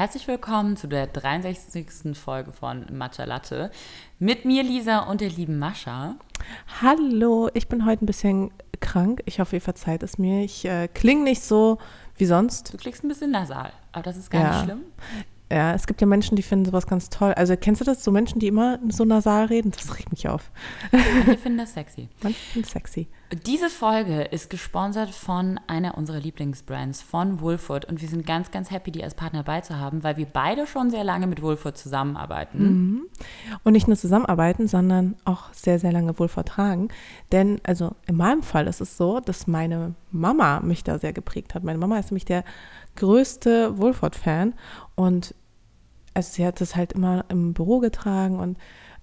Herzlich willkommen zu der 63. Folge von Matcha Latte. Mit mir Lisa und der lieben Mascha. Hallo, ich bin heute ein bisschen krank. Ich hoffe, ihr verzeiht es mir. Ich äh, klinge nicht so wie sonst. Du klingst ein bisschen nasal, aber das ist gar ja. nicht schlimm. Ja, es gibt ja Menschen, die finden sowas ganz toll. Also kennst du das, so Menschen, die immer so nasal reden? Das regt mich auf. Manche finden das sexy. Manche finden sexy. Diese Folge ist gesponsert von einer unserer Lieblingsbrands, von Woolfoot. Und wir sind ganz, ganz happy, die als Partner beizuhaben, weil wir beide schon sehr lange mit Woolfoot zusammenarbeiten. Mhm. Und nicht nur zusammenarbeiten, sondern auch sehr, sehr lange Woolfoot tragen. Denn, also in meinem Fall ist es so, dass meine Mama mich da sehr geprägt hat. Meine Mama ist nämlich der größte Woolfoot-Fan. Und also sie hat es halt immer im Büro getragen und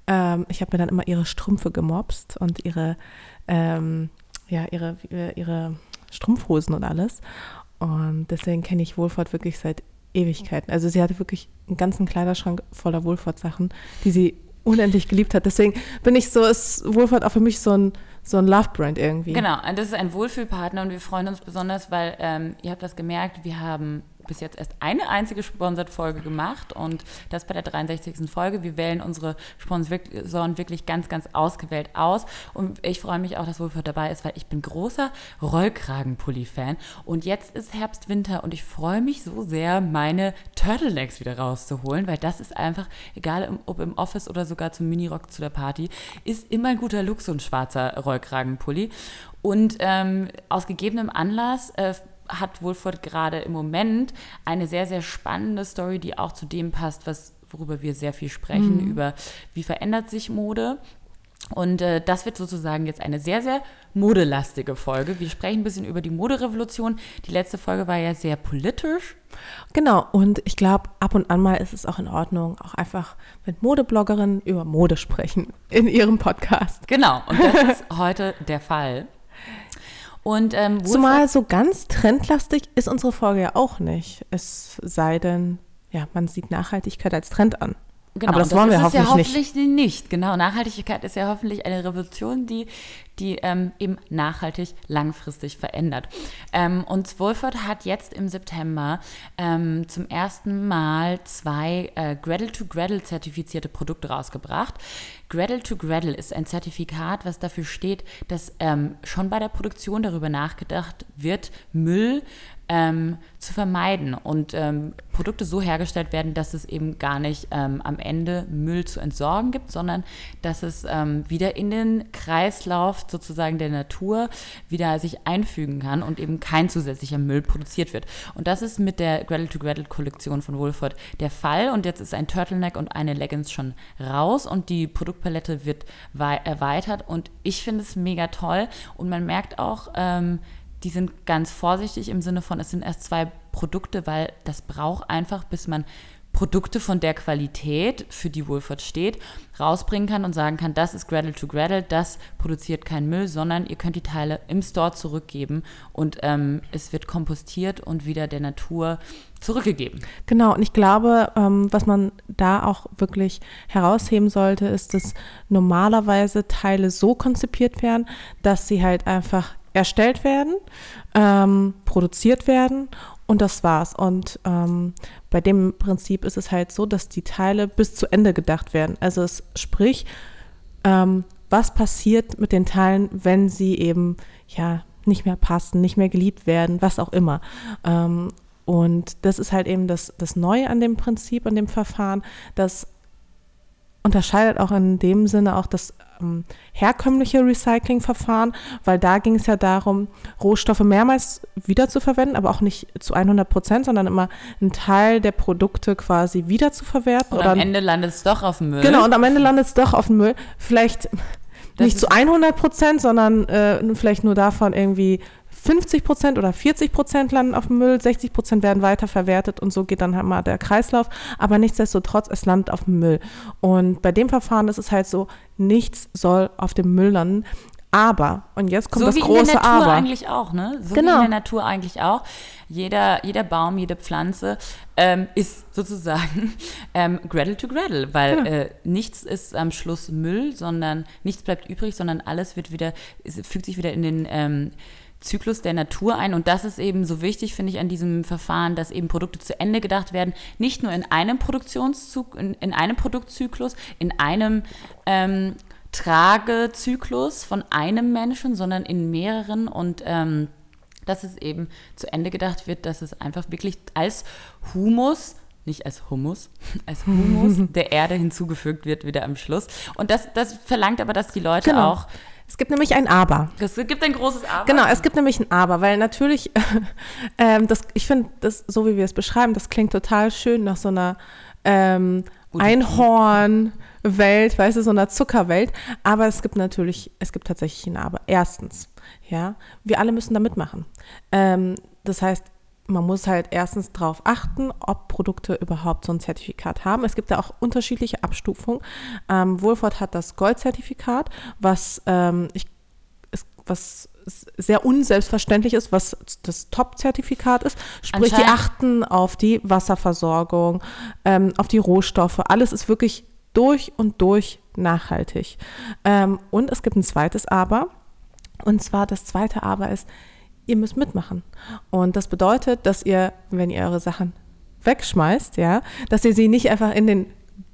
ähm, ich habe mir dann immer ihre Strümpfe gemobst und ihre, ähm, ja, ihre, ihre Strumpfhosen und alles. Und deswegen kenne ich Wohlfahrt wirklich seit Ewigkeiten. Also sie hatte wirklich einen ganzen Kleiderschrank voller Wohlfahrt-Sachen, die sie unendlich geliebt hat. Deswegen bin ich so, ist Wohlfahrt auch für mich so ein, so ein Love-Brand irgendwie. Genau, und das ist ein Wohlfühlpartner und wir freuen uns besonders, weil ähm, ihr habt das gemerkt, wir haben bis jetzt erst eine einzige Sponsored-Folge gemacht und das bei der 63. Folge. Wir wählen unsere Sponsoren wirklich ganz, ganz ausgewählt aus und ich freue mich auch, dass Wohlfahrt dabei ist, weil ich bin großer Rollkragenpulli-Fan und jetzt ist Herbst, Winter und ich freue mich so sehr, meine Turtlenecks wieder rauszuholen, weil das ist einfach, egal ob im Office oder sogar zum Minirock zu der Party, ist immer ein guter Look, so ein schwarzer Rollkragenpulli. Und ähm, aus gegebenem Anlass äh, hat Wolford gerade im Moment eine sehr, sehr spannende Story, die auch zu dem passt, was, worüber wir sehr viel sprechen, mhm. über wie verändert sich Mode. Und äh, das wird sozusagen jetzt eine sehr, sehr modelastige Folge. Wir sprechen ein bisschen über die Moderevolution. Die letzte Folge war ja sehr politisch. Genau, und ich glaube, ab und an mal ist es auch in Ordnung, auch einfach mit Modebloggerinnen über Mode sprechen in ihrem Podcast. Genau, und das ist heute der Fall. Und, ähm, Zumal so ganz trendlastig ist unsere Folge ja auch nicht. Es sei denn, ja, man sieht Nachhaltigkeit als Trend an. Genau, aber das, das wollen wir hoffentlich, ja hoffentlich nicht. nicht. Genau, Nachhaltigkeit ist ja hoffentlich eine Revolution, die, die ähm, eben nachhaltig langfristig verändert. Ähm, und Wolford hat jetzt im September ähm, zum ersten Mal zwei äh, Gradle to Gradle zertifizierte Produkte rausgebracht. Gradle to Gradle ist ein Zertifikat, was dafür steht, dass ähm, schon bei der Produktion darüber nachgedacht wird, Müll ähm, zu vermeiden und ähm, Produkte so hergestellt werden, dass es eben gar nicht ähm, am Ende Müll zu entsorgen gibt, sondern dass es ähm, wieder in den Kreislauf sozusagen der Natur wieder sich einfügen kann und eben kein zusätzlicher Müll produziert wird. Und das ist mit der Gradle to Gradle Kollektion von Woolford der Fall. Und jetzt ist ein Turtleneck und eine Leggings schon raus und die Produktpalette wird erweitert. Und ich finde es mega toll. Und man merkt auch, ähm, die sind ganz vorsichtig im Sinne von, es sind erst zwei Produkte, weil das braucht einfach, bis man Produkte von der Qualität, für die Woolford steht, rausbringen kann und sagen kann, das ist Gradle to Gradle, das produziert keinen Müll, sondern ihr könnt die Teile im Store zurückgeben und ähm, es wird kompostiert und wieder der Natur zurückgegeben. Genau, und ich glaube, ähm, was man da auch wirklich herausheben sollte, ist, dass normalerweise Teile so konzipiert werden, dass sie halt einfach erstellt werden, ähm, produziert werden und das war's. Und ähm, bei dem Prinzip ist es halt so, dass die Teile bis zu Ende gedacht werden. Also es sprich, ähm, was passiert mit den Teilen, wenn sie eben ja nicht mehr passen, nicht mehr geliebt werden, was auch immer. Ähm, und das ist halt eben das, das Neue an dem Prinzip, an dem Verfahren, dass unterscheidet auch in dem Sinne auch das ähm, herkömmliche Recyclingverfahren, weil da ging es ja darum, Rohstoffe mehrmals wiederzuverwenden, aber auch nicht zu 100 Prozent, sondern immer einen Teil der Produkte quasi wiederzuverwerten. Und oder am Ende landet es doch auf dem Müll. Genau, und am Ende landet es doch auf dem Müll. Vielleicht das nicht zu 100 Prozent, sondern äh, vielleicht nur davon irgendwie 50 Prozent oder 40 Prozent landen auf dem Müll, 60 Prozent werden weiterverwertet und so geht dann halt mal der Kreislauf. Aber nichtsdestotrotz, es landet auf dem Müll. Und bei dem Verfahren ist es halt so, nichts soll auf dem Müll landen. Aber, und jetzt kommt so das große Aber. So wie in der Natur Aber. eigentlich auch, ne? So genau. wie in der Natur eigentlich auch. Jeder, jeder Baum, jede Pflanze ähm, ist sozusagen ähm, Gradle to Gradle, weil genau. äh, nichts ist am Schluss Müll, sondern nichts bleibt übrig, sondern alles wird wieder, es fügt sich wieder in den ähm, Zyklus der Natur ein. Und das ist eben so wichtig, finde ich, an diesem Verfahren, dass eben Produkte zu Ende gedacht werden. Nicht nur in einem Produktionszug, in, in einem Produktzyklus, in einem ähm, Tragezyklus von einem Menschen, sondern in mehreren und ähm, dass es eben zu Ende gedacht wird, dass es einfach wirklich als Humus nicht als Humus, als Humus der Erde hinzugefügt wird wieder am Schluss. Und das, das verlangt aber, dass die Leute genau. auch es gibt nämlich ein Aber. Es gibt ein großes Aber. Genau, es gibt nämlich ein Aber, weil natürlich, ähm, das, ich finde, das, so wie wir es beschreiben, das klingt total schön nach so einer ähm, Einhorn-Welt, weißt du, so einer Zuckerwelt. Aber es gibt natürlich, es gibt tatsächlich ein Aber. Erstens, ja, wir alle müssen da mitmachen. Ähm, das heißt, man muss halt erstens darauf achten, ob Produkte überhaupt so ein Zertifikat haben. Es gibt da auch unterschiedliche Abstufungen. Ähm, Wohlfahrt hat das Gold-Zertifikat, was ähm, ich ist, was sehr unselbstverständlich ist, was das Top-Zertifikat ist. Sprich, die achten auf die Wasserversorgung, ähm, auf die Rohstoffe. Alles ist wirklich durch und durch nachhaltig. Ähm, und es gibt ein zweites Aber. Und zwar das zweite Aber ist, ihr müsst mitmachen. Und das bedeutet, dass ihr, wenn ihr eure Sachen wegschmeißt, ja, dass ihr sie nicht einfach in den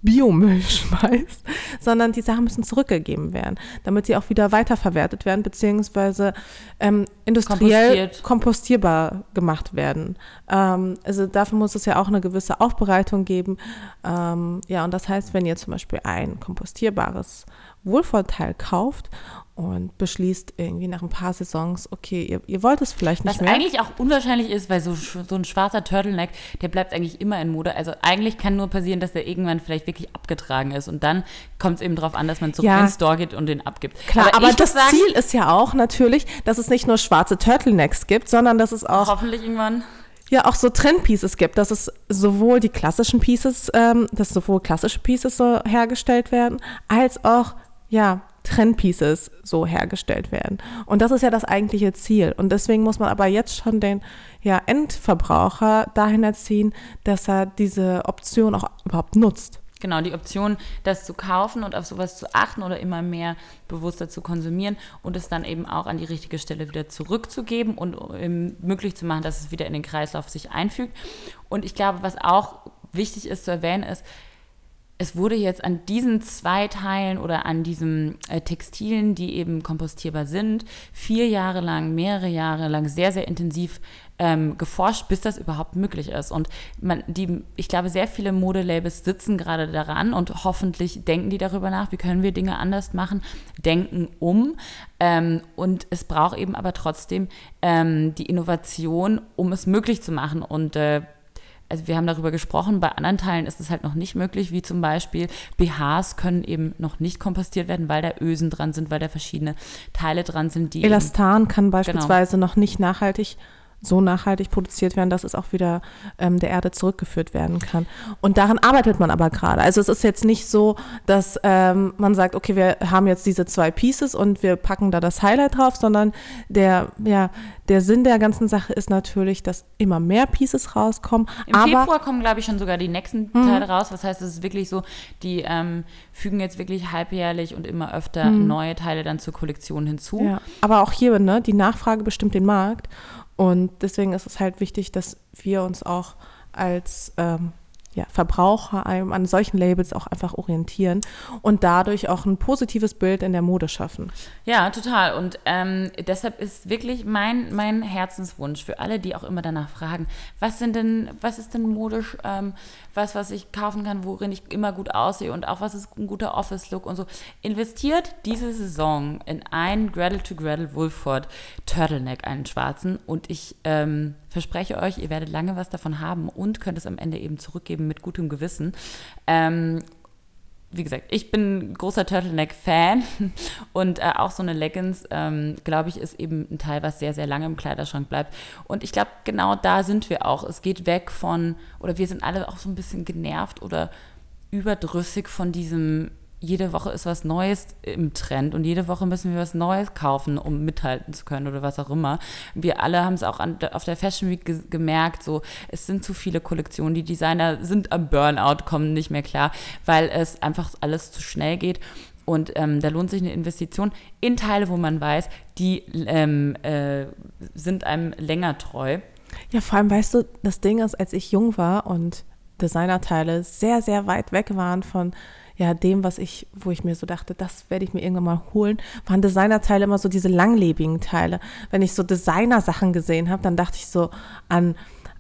Biomüll schmeißt, sondern die Sachen müssen zurückgegeben werden, damit sie auch wieder weiterverwertet werden, beziehungsweise ähm, industriell kompostierbar gemacht werden. Ähm, also dafür muss es ja auch eine gewisse Aufbereitung geben. Ähm, ja, und das heißt, wenn ihr zum Beispiel ein kompostierbares Wohlvorteil kauft und beschließt irgendwie nach ein paar Saisons, okay, ihr, ihr wollt es vielleicht nicht Was mehr. Was eigentlich auch unwahrscheinlich ist, weil so, so ein schwarzer Turtleneck, der bleibt eigentlich immer in Mode. Also eigentlich kann nur passieren, dass der irgendwann vielleicht wirklich abgetragen ist und dann kommt es eben darauf an, dass man zurück ja. Store geht und den abgibt. Klar, aber, aber das sagen, Ziel ist ja auch natürlich, dass es nicht nur schwarze Turtlenecks gibt, sondern dass es auch hoffentlich irgendwann ja auch so Trendpieces gibt, dass es sowohl die klassischen Pieces, ähm, dass sowohl klassische Pieces so hergestellt werden, als auch ja Trendpieces so hergestellt werden. Und das ist ja das eigentliche Ziel. Und deswegen muss man aber jetzt schon den ja, Endverbraucher dahin erziehen, dass er diese Option auch überhaupt nutzt. Genau, die Option, das zu kaufen und auf sowas zu achten oder immer mehr bewusster zu konsumieren und es dann eben auch an die richtige Stelle wieder zurückzugeben und um, möglich zu machen, dass es wieder in den Kreislauf sich einfügt. Und ich glaube, was auch wichtig ist zu erwähnen, ist, es wurde jetzt an diesen zwei Teilen oder an diesen äh, Textilien, die eben kompostierbar sind, vier Jahre lang, mehrere Jahre lang sehr, sehr intensiv ähm, geforscht, bis das überhaupt möglich ist. Und man, die, ich glaube, sehr viele Modelabels sitzen gerade daran und hoffentlich denken die darüber nach, wie können wir Dinge anders machen, denken um. Ähm, und es braucht eben aber trotzdem ähm, die Innovation, um es möglich zu machen. Und äh, also wir haben darüber gesprochen, bei anderen Teilen ist es halt noch nicht möglich, wie zum Beispiel BHs können eben noch nicht kompostiert werden, weil da Ösen dran sind, weil da verschiedene Teile dran sind, die. Elastan kann genau beispielsweise genau. noch nicht nachhaltig so nachhaltig produziert werden, dass es auch wieder ähm, der Erde zurückgeführt werden kann. Und daran arbeitet man aber gerade. Also es ist jetzt nicht so, dass ähm, man sagt, okay, wir haben jetzt diese zwei Pieces und wir packen da das Highlight drauf, sondern der, ja, der Sinn der ganzen Sache ist natürlich, dass immer mehr Pieces rauskommen. Im aber, Februar kommen, glaube ich, schon sogar die nächsten mhm. Teile raus. Das heißt, es ist wirklich so, die ähm, fügen jetzt wirklich halbjährlich und immer öfter mhm. neue Teile dann zur Kollektion hinzu. Ja. Aber auch hier, ne, die Nachfrage bestimmt den Markt. Und deswegen ist es halt wichtig, dass wir uns auch als ähm, ja, Verbraucher an solchen Labels auch einfach orientieren und dadurch auch ein positives Bild in der Mode schaffen. Ja, total. Und ähm, deshalb ist wirklich mein, mein Herzenswunsch für alle, die auch immer danach fragen, was sind denn, was ist denn modisch, ähm, was, was ich kaufen kann, worin ich immer gut aussehe und auch was ist ein guter Office-Look und so. Investiert diese Saison in einen Gretel to Gretel Wolford Turtleneck, einen schwarzen und ich ähm, verspreche euch, ihr werdet lange was davon haben und könnt es am Ende eben zurückgeben mit gutem Gewissen. Ähm, wie gesagt, ich bin großer Turtleneck-Fan und äh, auch so eine Leggings, ähm, glaube ich, ist eben ein Teil, was sehr, sehr lange im Kleiderschrank bleibt. Und ich glaube, genau da sind wir auch. Es geht weg von, oder wir sind alle auch so ein bisschen genervt oder überdrüssig von diesem jede Woche ist was Neues im Trend und jede Woche müssen wir was Neues kaufen, um mithalten zu können oder was auch immer. Wir alle haben es auch an, auf der Fashion Week ge gemerkt, so es sind zu viele Kollektionen, die Designer sind am Burnout, kommen nicht mehr klar, weil es einfach alles zu schnell geht. Und ähm, da lohnt sich eine Investition in Teile, wo man weiß, die ähm, äh, sind einem länger treu. Ja, vor allem weißt du, das Ding ist, als ich jung war und Designerteile sehr, sehr weit weg waren von ja, dem, was ich, wo ich mir so dachte, das werde ich mir irgendwann mal holen, waren Designerteile immer so diese langlebigen Teile. Wenn ich so Designer-Sachen gesehen habe, dann dachte ich so an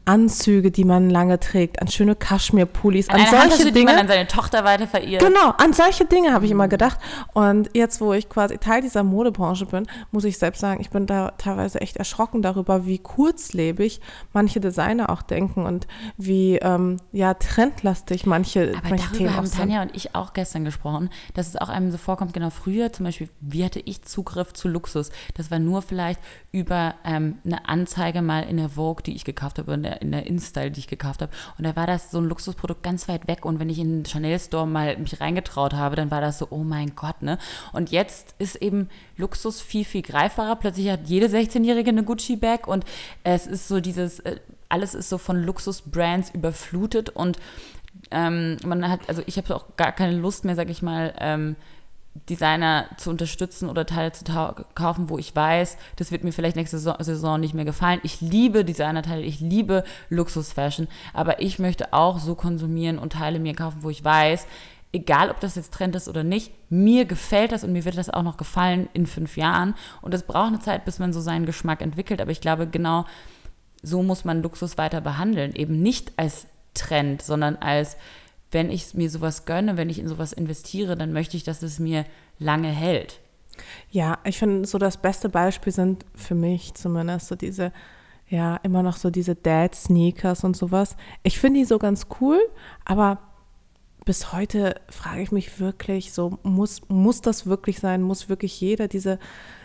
Anzüge, die man lange trägt, an schöne Kaschmirpullis, an, an solche Dinge, die man an seine Tochter weiter verirrt. Genau, an solche Dinge habe ich immer gedacht. Und jetzt, wo ich quasi Teil dieser Modebranche bin, muss ich selbst sagen, ich bin da teilweise echt erschrocken darüber, wie kurzlebig manche Designer auch denken und wie ähm, ja trendlastig manche, Aber manche darüber Themen haben Tanja und ich auch gestern gesprochen, dass es auch einem so vorkommt, genau früher zum Beispiel, wie hatte ich Zugriff zu Luxus? Das war nur vielleicht über ähm, eine Anzeige mal in der Vogue, die ich gekauft habe, in der, in der InStyle, die ich gekauft habe. Und da war das so ein Luxusprodukt ganz weit weg. Und wenn ich in den Chanel Store mal mich reingetraut habe, dann war das so, oh mein Gott, ne? Und jetzt ist eben Luxus viel, viel greifbarer. Plötzlich hat jede 16-Jährige eine Gucci-Bag und es ist so dieses, äh, alles ist so von Luxus-Brands überflutet und ähm, man hat, also ich habe auch gar keine Lust mehr, sag ich mal, ähm, Designer zu unterstützen oder Teile zu kaufen, wo ich weiß, das wird mir vielleicht nächste Saison nicht mehr gefallen. Ich liebe Designerteile, ich liebe Luxusfashion, aber ich möchte auch so konsumieren und Teile mir kaufen, wo ich weiß, egal ob das jetzt Trend ist oder nicht, mir gefällt das und mir wird das auch noch gefallen in fünf Jahren. Und es braucht eine Zeit, bis man so seinen Geschmack entwickelt. Aber ich glaube, genau so muss man Luxus weiter behandeln. Eben nicht als Trend, sondern als wenn ich mir sowas gönne, wenn ich in sowas investiere, dann möchte ich, dass es mir lange hält. Ja, ich finde so das beste Beispiel sind für mich zumindest so diese, ja, immer noch so diese Dad-Sneakers und sowas. Ich finde die so ganz cool, aber bis heute frage ich mich wirklich so, muss, muss das wirklich sein? Muss wirklich jeder diese,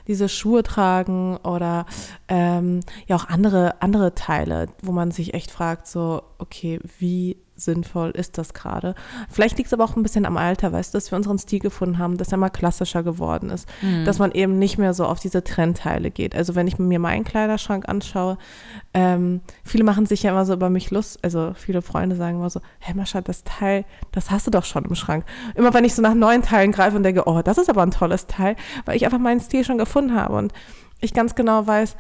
diese Schuhe tragen oder ähm, ja auch andere, andere Teile, wo man sich echt fragt, so, okay, wie sinnvoll ist das gerade. Vielleicht liegt es aber auch ein bisschen am Alter, weißt du, dass wir unseren Stil gefunden haben, dass er mal klassischer geworden ist, mhm. dass man eben nicht mehr so auf diese Trendteile geht. Also wenn ich mir meinen Kleiderschrank anschaue, ähm, viele machen sich ja immer so über mich Lust, also viele Freunde sagen immer so, hey Mascha, das Teil, das hast du doch schon im Schrank. Immer wenn ich so nach neuen Teilen greife und denke, oh, das ist aber ein tolles Teil, weil ich einfach meinen Stil schon gefunden habe und ich ganz genau weiß,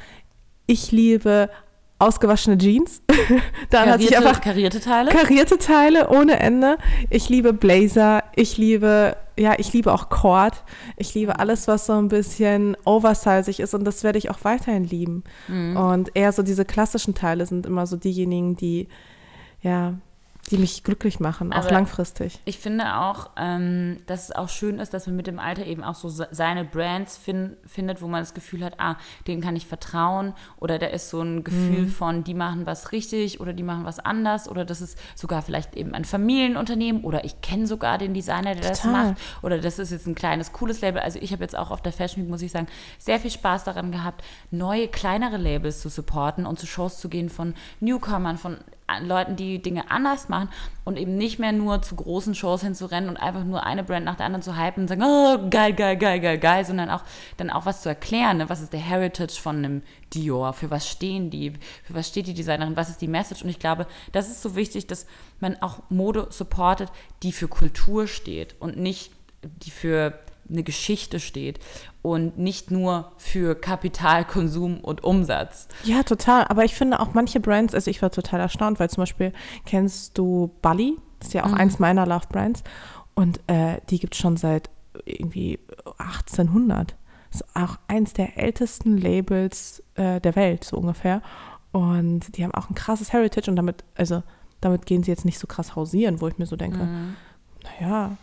ich liebe ausgewaschene Jeans. Dann karierte, hat sich einfach karierte Teile. Karierte Teile ohne Ende. Ich liebe Blazer. Ich liebe, ja, ich liebe auch Cord. Ich liebe alles, was so ein bisschen oversizig ist und das werde ich auch weiterhin lieben. Mhm. Und eher so diese klassischen Teile sind immer so diejenigen, die, ja, die mich glücklich machen, auch langfristig. Ich finde auch, ähm, dass es auch schön ist, dass man mit dem Alter eben auch so seine Brands fin findet, wo man das Gefühl hat, ah, denen kann ich vertrauen oder da ist so ein Gefühl mhm. von, die machen was richtig oder die machen was anders oder das ist sogar vielleicht eben ein Familienunternehmen oder ich kenne sogar den Designer, der Total. das macht oder das ist jetzt ein kleines, cooles Label. Also ich habe jetzt auch auf der Fashion Week, muss ich sagen, sehr viel Spaß daran gehabt, neue, kleinere Labels zu supporten und zu Shows zu gehen von Newcomern, von Leuten, die Dinge anders machen und eben nicht mehr nur zu großen Shows hinzurennen und einfach nur eine Brand nach der anderen zu hypen und sagen, oh, geil, geil, geil, geil, geil, sondern auch dann auch was zu erklären. Ne? Was ist der Heritage von einem Dior? Für was stehen die? Für was steht die Designerin? Was ist die Message? Und ich glaube, das ist so wichtig, dass man auch Mode supportet, die für Kultur steht und nicht die für eine Geschichte steht und nicht nur für Kapital, Konsum und Umsatz. Ja, total. Aber ich finde auch manche Brands, also ich war total erstaunt, weil zum Beispiel kennst du Bully, das ist ja auch mhm. eins meiner Love Brands und äh, die gibt es schon seit irgendwie 1800. Das ist auch eins der ältesten Labels äh, der Welt, so ungefähr. Und die haben auch ein krasses Heritage und damit, also damit gehen sie jetzt nicht so krass hausieren, wo ich mir so denke, mhm. naja,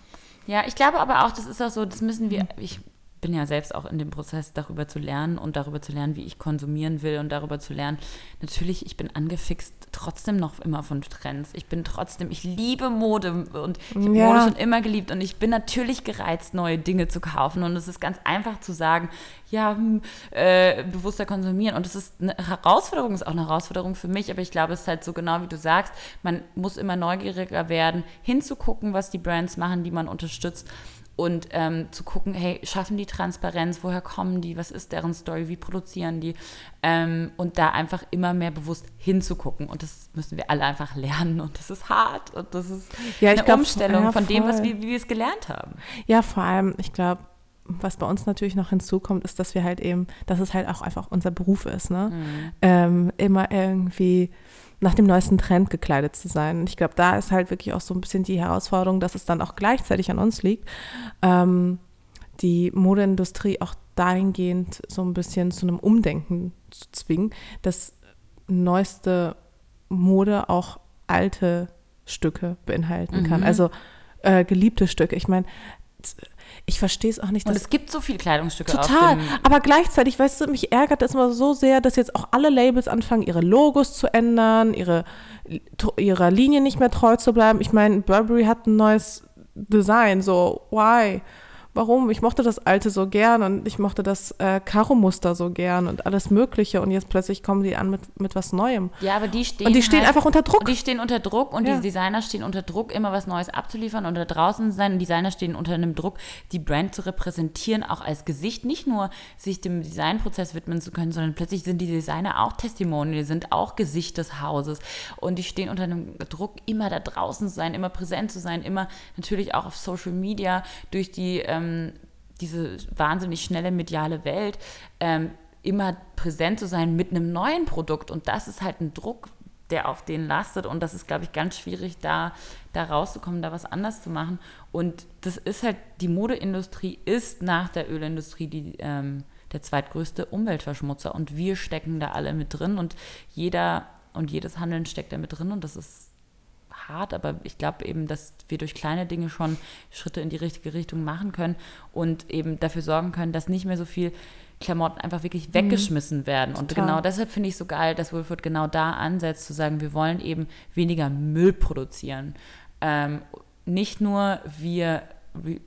ja, ich glaube aber auch, das ist auch so, das müssen wir, ich bin ja selbst auch in dem Prozess, darüber zu lernen und darüber zu lernen, wie ich konsumieren will und darüber zu lernen. Natürlich, ich bin angefixt trotzdem noch immer von Trends. Ich bin trotzdem, ich liebe Mode und ich habe ja. Mode schon immer geliebt und ich bin natürlich gereizt, neue Dinge zu kaufen. Und es ist ganz einfach zu sagen, ja, hm, äh, bewusster konsumieren. Und es ist eine Herausforderung, ist auch eine Herausforderung für mich, aber ich glaube, es ist halt so genau wie du sagst, man muss immer neugieriger werden, hinzugucken, was die Brands machen, die man unterstützt und ähm, zu gucken, hey, schaffen die Transparenz, woher kommen die, was ist deren Story, wie produzieren die? Ähm, und da einfach immer mehr bewusst hinzugucken. Und das müssen wir alle einfach lernen. Und das ist hart. Und das ist ja, eine glaub, Umstellung ja, von dem, was wir, wie wir es gelernt haben. Ja, vor allem, ich glaube, was bei uns natürlich noch hinzukommt, ist, dass wir halt eben, dass es halt auch einfach unser Beruf ist, ne? Mhm. Ähm, immer irgendwie nach dem neuesten Trend gekleidet zu sein. Und ich glaube, da ist halt wirklich auch so ein bisschen die Herausforderung, dass es dann auch gleichzeitig an uns liegt, ähm, die Modeindustrie auch dahingehend so ein bisschen zu einem Umdenken zu zwingen, dass neueste Mode auch alte Stücke beinhalten kann. Mhm. Also äh, geliebte Stücke. Ich meine, ich verstehe es auch nicht. Und es gibt so viele Kleidungsstücke. Total. aber gleichzeitig, weißt du, mich ärgert es immer so sehr, dass jetzt auch alle Labels anfangen, ihre Logos zu ändern, ihre, ihrer Linie nicht mehr treu zu bleiben. Ich meine, Burberry hat ein neues Design, so, why? Warum? Ich mochte das alte so gern und ich mochte das äh, Karo-Muster so gern und alles Mögliche und jetzt plötzlich kommen die an mit, mit was Neuem. Ja, aber die stehen. Und die stehen halt, einfach unter Druck. Die stehen unter Druck und ja. die Designer stehen unter Druck, immer was Neues abzuliefern und da draußen sein. Designer stehen unter einem Druck, die Brand zu repräsentieren, auch als Gesicht, nicht nur sich dem Designprozess widmen zu können, sondern plötzlich sind die Designer auch Testimonial, die sind auch Gesicht des Hauses und die stehen unter einem Druck, immer da draußen zu sein, immer präsent zu sein, immer natürlich auch auf Social Media durch die ähm, ähm, diese wahnsinnig schnelle mediale Welt, ähm, immer präsent zu sein mit einem neuen Produkt. Und das ist halt ein Druck, der auf denen lastet. Und das ist, glaube ich, ganz schwierig, da, da rauszukommen, da was anders zu machen. Und das ist halt, die Modeindustrie ist nach der Ölindustrie die, ähm, der zweitgrößte Umweltverschmutzer. Und wir stecken da alle mit drin. Und jeder und jedes Handeln steckt da mit drin. Und das ist hart, aber ich glaube eben, dass wir durch kleine Dinge schon Schritte in die richtige Richtung machen können und eben dafür sorgen können, dass nicht mehr so viel Klamotten einfach wirklich mhm. weggeschmissen mhm. werden. Und Total. genau deshalb finde ich so geil, dass Wilford genau da ansetzt, zu sagen, wir wollen eben weniger Müll produzieren. Ähm, nicht nur wir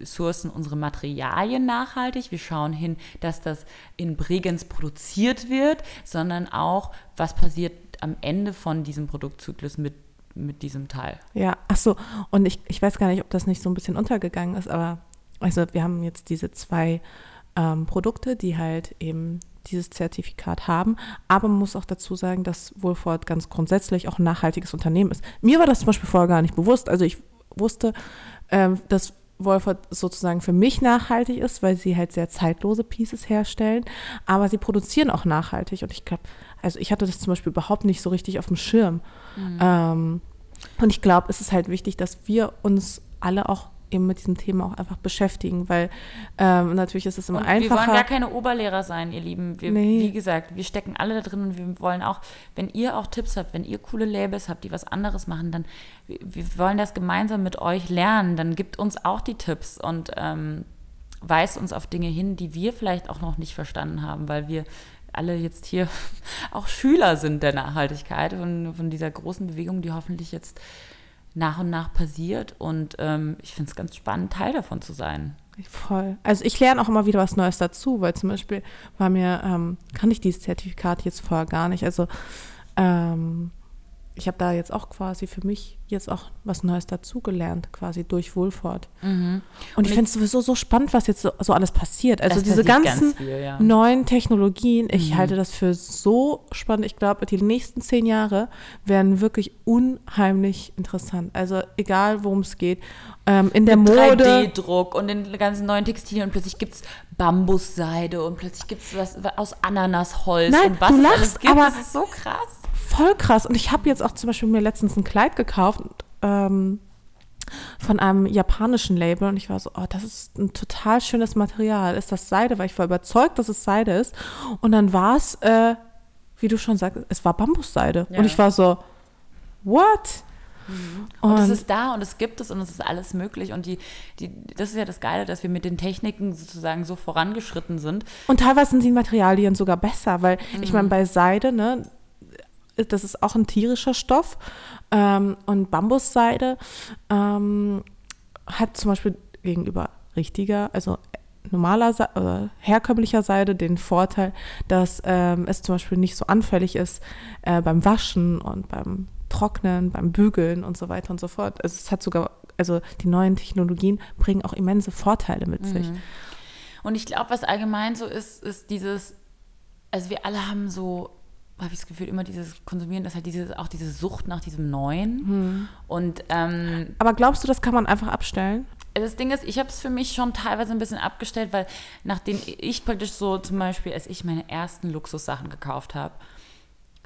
ressourcen unsere Materialien nachhaltig, wir schauen hin, dass das in Bregenz produziert wird, sondern auch, was passiert am Ende von diesem Produktzyklus mit mit diesem Teil. Ja, ach so. Und ich, ich weiß gar nicht, ob das nicht so ein bisschen untergegangen ist, aber also wir haben jetzt diese zwei ähm, Produkte, die halt eben dieses Zertifikat haben. Aber man muss auch dazu sagen, dass Wohlfahrt ganz grundsätzlich auch ein nachhaltiges Unternehmen ist. Mir war das zum Beispiel vorher gar nicht bewusst. Also ich wusste, ähm, dass Wolfert sozusagen für mich nachhaltig ist, weil sie halt sehr zeitlose Pieces herstellen, aber sie produzieren auch nachhaltig. Und ich glaube, also ich hatte das zum Beispiel überhaupt nicht so richtig auf dem Schirm. Mhm. Ähm, und ich glaube, es ist halt wichtig, dass wir uns alle auch eben mit diesem Thema auch einfach beschäftigen, weil ähm, natürlich ist es immer und einfacher. Wir wollen gar keine Oberlehrer sein, ihr Lieben. Wir, nee. Wie gesagt, wir stecken alle da drin und wir wollen auch, wenn ihr auch Tipps habt, wenn ihr coole Labels habt, die was anderes machen, dann wir, wir wollen das gemeinsam mit euch lernen. Dann gibt uns auch die Tipps und ähm, weist uns auf Dinge hin, die wir vielleicht auch noch nicht verstanden haben, weil wir alle jetzt hier auch Schüler sind der Nachhaltigkeit von, von dieser großen Bewegung, die hoffentlich jetzt nach und nach passiert. Und ähm, ich finde es ganz spannend, Teil davon zu sein. Voll. Also ich lerne auch immer wieder was Neues dazu, weil zum Beispiel war mir, ähm, kann ich dieses Zertifikat jetzt vorher gar nicht. Also ähm, ich habe da jetzt auch quasi für mich jetzt auch was Neues dazugelernt, quasi durch Wohlfahrt. Mhm. Und, ich finde es sowieso so spannend, was jetzt so, so alles passiert. Also diese ganzen ganz viel, ja. neuen Technologien, ich mhm. halte das für so spannend. Ich glaube, die nächsten zehn Jahre werden wirklich unheimlich interessant. Also egal, worum es geht. Ähm, in der Mit Mode. 3D-Druck und den ganzen neuen Textilien und plötzlich gibt es Bambusseide und plötzlich gibt es was aus Ananasholz Nein, und was du lachst, es alles gibt. Aber das ist so krass voll krass. Und ich habe jetzt auch zum Beispiel mir letztens ein Kleid gekauft ähm, von einem japanischen Label und ich war so, oh, das ist ein total schönes Material. Ist das Seide? Weil ich war überzeugt, dass es Seide ist. Und dann war es, äh, wie du schon sagst, es war Bambusseide. Ja. Und ich war so, what? Mhm. Und, und, es ist da und es gibt es und es ist alles möglich. Und die, die, das ist ja das Geile, dass wir mit den Techniken sozusagen so vorangeschritten sind. Und teilweise sind die Materialien sogar besser, weil mhm. ich meine, bei Seide, ne, das ist auch ein tierischer Stoff. Ähm, und Bambusseide ähm, hat zum Beispiel gegenüber richtiger, also normaler äh, herkömmlicher Seide den Vorteil, dass ähm, es zum Beispiel nicht so anfällig ist äh, beim Waschen und beim Trocknen, beim Bügeln und so weiter und so fort. Also es hat sogar also die neuen Technologien bringen auch immense Vorteile mit mhm. sich. Und ich glaube, was allgemein so ist, ist dieses, also wir alle haben so habe ich das Gefühl, immer dieses Konsumieren, das halt diese, auch diese Sucht nach diesem Neuen. Hm. Und, ähm, Aber glaubst du, das kann man einfach abstellen? das Ding ist, ich habe es für mich schon teilweise ein bisschen abgestellt, weil nachdem ich praktisch so zum Beispiel, als ich meine ersten Luxussachen gekauft habe,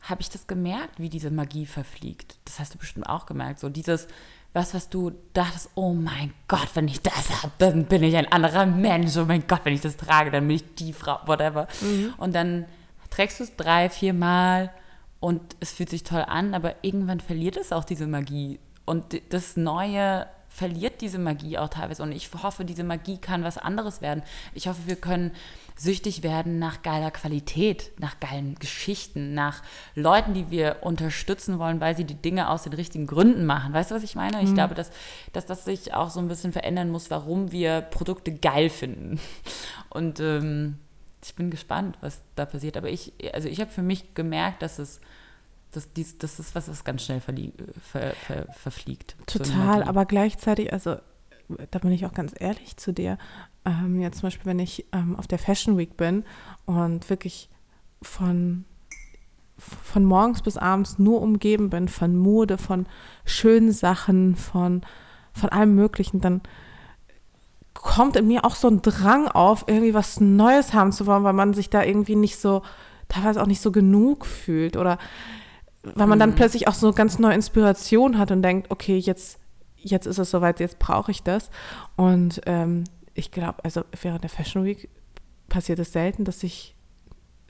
habe ich das gemerkt, wie diese Magie verfliegt. Das hast du bestimmt auch gemerkt. So dieses, was, was du dachtest, oh mein Gott, wenn ich das habe, dann bin ich ein anderer Mensch. Oh mein Gott, wenn ich das trage, dann bin ich die Frau, whatever. Mhm. Und dann trägst du es drei, vier Mal und es fühlt sich toll an, aber irgendwann verliert es auch diese Magie. Und das Neue verliert diese Magie auch teilweise. Und ich hoffe, diese Magie kann was anderes werden. Ich hoffe, wir können süchtig werden nach geiler Qualität, nach geilen Geschichten, nach Leuten, die wir unterstützen wollen, weil sie die Dinge aus den richtigen Gründen machen. Weißt du, was ich meine? Ich mhm. glaube, dass, dass das sich auch so ein bisschen verändern muss, warum wir Produkte geil finden. Und ähm, ich bin gespannt, was da passiert. Aber ich, also ich habe für mich gemerkt, dass es das, dies, das ist was, was ganz schnell ver, ver, verfliegt. Total, so aber gleichzeitig, also da bin ich auch ganz ehrlich zu dir. Ähm, ja, zum Beispiel, wenn ich ähm, auf der Fashion Week bin und wirklich von, von morgens bis abends nur umgeben bin von Mode, von schönen Sachen, von, von allem Möglichen, dann kommt in mir auch so ein Drang auf, irgendwie was Neues haben zu wollen, weil man sich da irgendwie nicht so, teilweise auch nicht so genug fühlt oder weil man dann mhm. plötzlich auch so ganz neue Inspiration hat und denkt, okay, jetzt, jetzt ist es soweit, jetzt brauche ich das. Und ähm, ich glaube, also während der Fashion Week passiert es selten, dass ich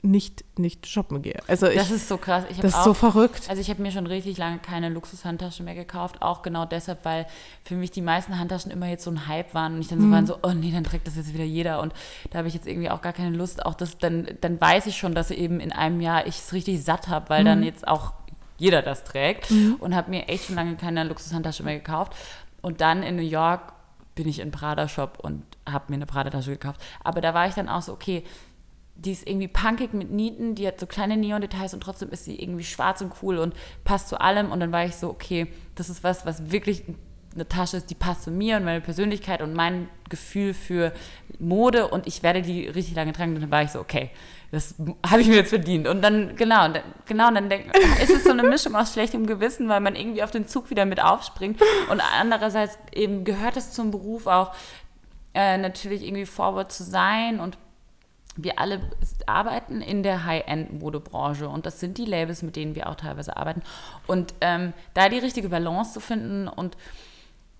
nicht, nicht shoppen gehe. Also ich, das ist so krass. Ich das ist auch, so verrückt. Also ich habe mir schon richtig lange keine Luxushandtasche mehr gekauft, auch genau deshalb, weil für mich die meisten Handtaschen immer jetzt so ein Hype waren und ich dann so mhm. waren so, oh nee, dann trägt das jetzt wieder jeder und da habe ich jetzt irgendwie auch gar keine Lust. Auch das, dann, dann weiß ich schon, dass eben in einem Jahr ich es richtig satt habe, weil mhm. dann jetzt auch jeder das trägt. Mhm. Und habe mir echt schon lange keine Luxushandtasche mehr gekauft. Und dann in New York bin ich in Prada-Shop und habe mir eine Prada-Tasche gekauft. Aber da war ich dann auch so, okay, die ist irgendwie punkig mit Nieten, die hat so kleine Neon-Details und trotzdem ist sie irgendwie schwarz und cool und passt zu allem. Und dann war ich so, okay, das ist was, was wirklich eine Tasche ist, die passt zu mir und meine Persönlichkeit und mein Gefühl für Mode und ich werde die richtig lange tragen. Und dann war ich so, okay, das habe ich mir jetzt verdient. Und dann, genau, und dann, genau, und dann denk, ist es so eine Mischung aus schlechtem Gewissen, weil man irgendwie auf den Zug wieder mit aufspringt. Und andererseits eben gehört es zum Beruf auch, äh, natürlich irgendwie forward zu sein und wir alle arbeiten in der High-End-Modebranche und das sind die Labels, mit denen wir auch teilweise arbeiten. Und ähm, da die richtige Balance zu finden und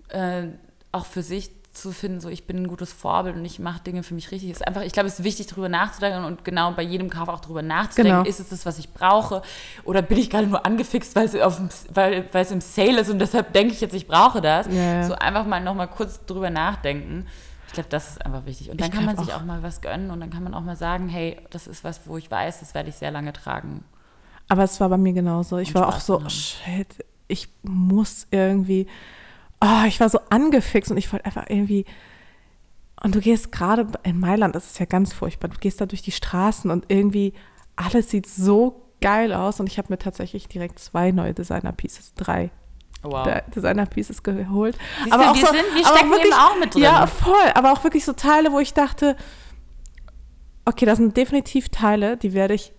äh, auch für sich zu finden, so ich bin ein gutes Vorbild und ich mache Dinge für mich richtig, ist einfach, ich glaube, es ist wichtig, darüber nachzudenken und genau bei jedem Kauf auch darüber nachzudenken, genau. ist es das, was ich brauche oder bin ich gerade nur angefixt, weil es, auf, weil, weil es im Sale ist und deshalb denke ich jetzt, ich brauche das. Ja, So einfach mal nochmal kurz drüber nachdenken. Ich glaube, das ist einfach wichtig. Und dann ich kann man sich auch mal was gönnen und dann kann man auch mal sagen, hey, das ist was, wo ich weiß, das werde ich sehr lange tragen. Aber es war bei mir genauso. Ich und war Spaß auch so, oh, shit, ich muss irgendwie oh, ich war so angefixt und ich wollte einfach irgendwie. Und du gehst gerade in Mailand, das ist ja ganz furchtbar. Du gehst da durch die Straßen und irgendwie alles sieht so geil aus. Und ich habe mir tatsächlich direkt zwei neue Designer-Pieces, drei wow. Designer-Pieces geholt. Siehst aber du, auch wir, so, sind, wir stecken wirklich, eben auch mit drin. Ja, voll. Aber auch wirklich so Teile, wo ich dachte, okay, das sind definitiv Teile, die werde ich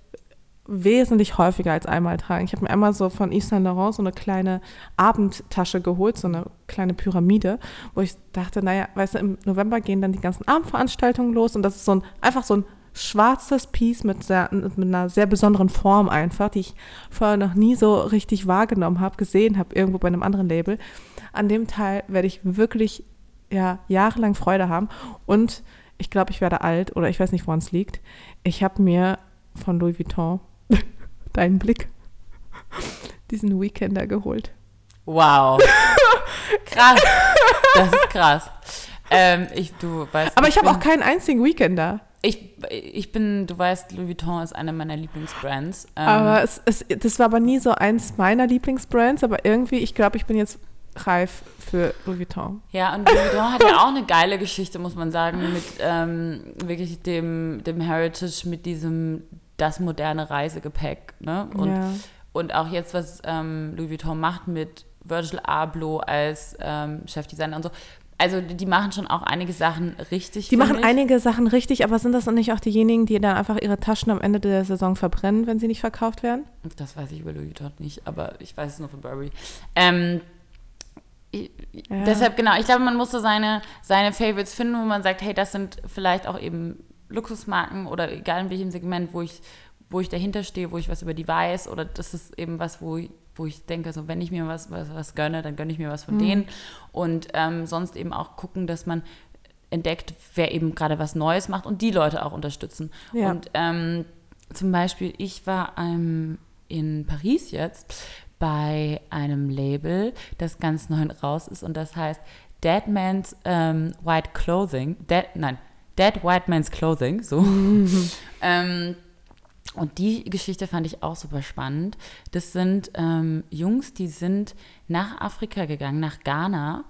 wesentlich häufiger als einmal tragen. Ich habe mir einmal so von Yves Saint Laurent so eine kleine Abendtasche geholt, so eine kleine Pyramide, wo ich dachte, naja, weißt du, im November gehen dann die ganzen Abendveranstaltungen los und das ist so ein, einfach so ein schwarzes Piece mit, sehr, mit einer sehr besonderen Form einfach, die ich vorher noch nie so richtig wahrgenommen habe, gesehen habe, irgendwo bei einem anderen Label. An dem Teil werde ich wirklich ja, jahrelang Freude haben und ich glaube, ich werde alt oder ich weiß nicht, woran es liegt. Ich habe mir von Louis Vuitton deinen Blick diesen Weekender geholt. Wow. krass. Das ist krass. Ähm, ich, du weißt, Aber ich, ich habe auch keinen einzigen Weekender. Ich, ich bin, du weißt, Louis Vuitton ist eine meiner Lieblingsbrands. Ähm, aber es, es, das war aber nie so eins meiner Lieblingsbrands, aber irgendwie, ich glaube, ich bin jetzt reif für Louis Vuitton. Ja, und Louis Vuitton hat ja auch eine geile Geschichte, muss man sagen, mit ähm, wirklich dem, dem Heritage, mit diesem das moderne Reisegepäck. Ne? Und, ja. und auch jetzt, was ähm, Louis Vuitton macht mit Virgil Abloh als ähm, Chefdesigner und so. Also die machen schon auch einige Sachen richtig. Die machen ich. einige Sachen richtig, aber sind das dann nicht auch diejenigen, die dann einfach ihre Taschen am Ende der Saison verbrennen, wenn sie nicht verkauft werden? Das weiß ich über Louis Vuitton nicht, aber ich weiß es nur von Burberry. Ähm, ich, ja. Deshalb, genau, ich glaube, man muss so seine, seine Favorites finden, wo man sagt, hey, das sind vielleicht auch eben Luxusmarken oder egal in welchem Segment, wo ich, wo ich dahinter stehe, wo ich was über die weiß oder das ist eben was, wo ich, wo ich denke, so wenn ich mir was, was, was gönne, dann gönne ich mir was von mhm. denen und ähm, sonst eben auch gucken, dass man entdeckt, wer eben gerade was Neues macht und die Leute auch unterstützen. Ja. Und ähm, zum Beispiel, ich war ähm, in Paris jetzt bei einem Label, das ganz neu raus ist und das heißt Dead Man's ähm, White Clothing. Dead, nein, Dead White Man's Clothing, so. ähm, und die Geschichte fand ich auch super spannend. Das sind ähm, Jungs, die sind nach Afrika gegangen, nach Ghana,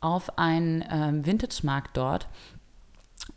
auf einen ähm, Vintage-Markt dort.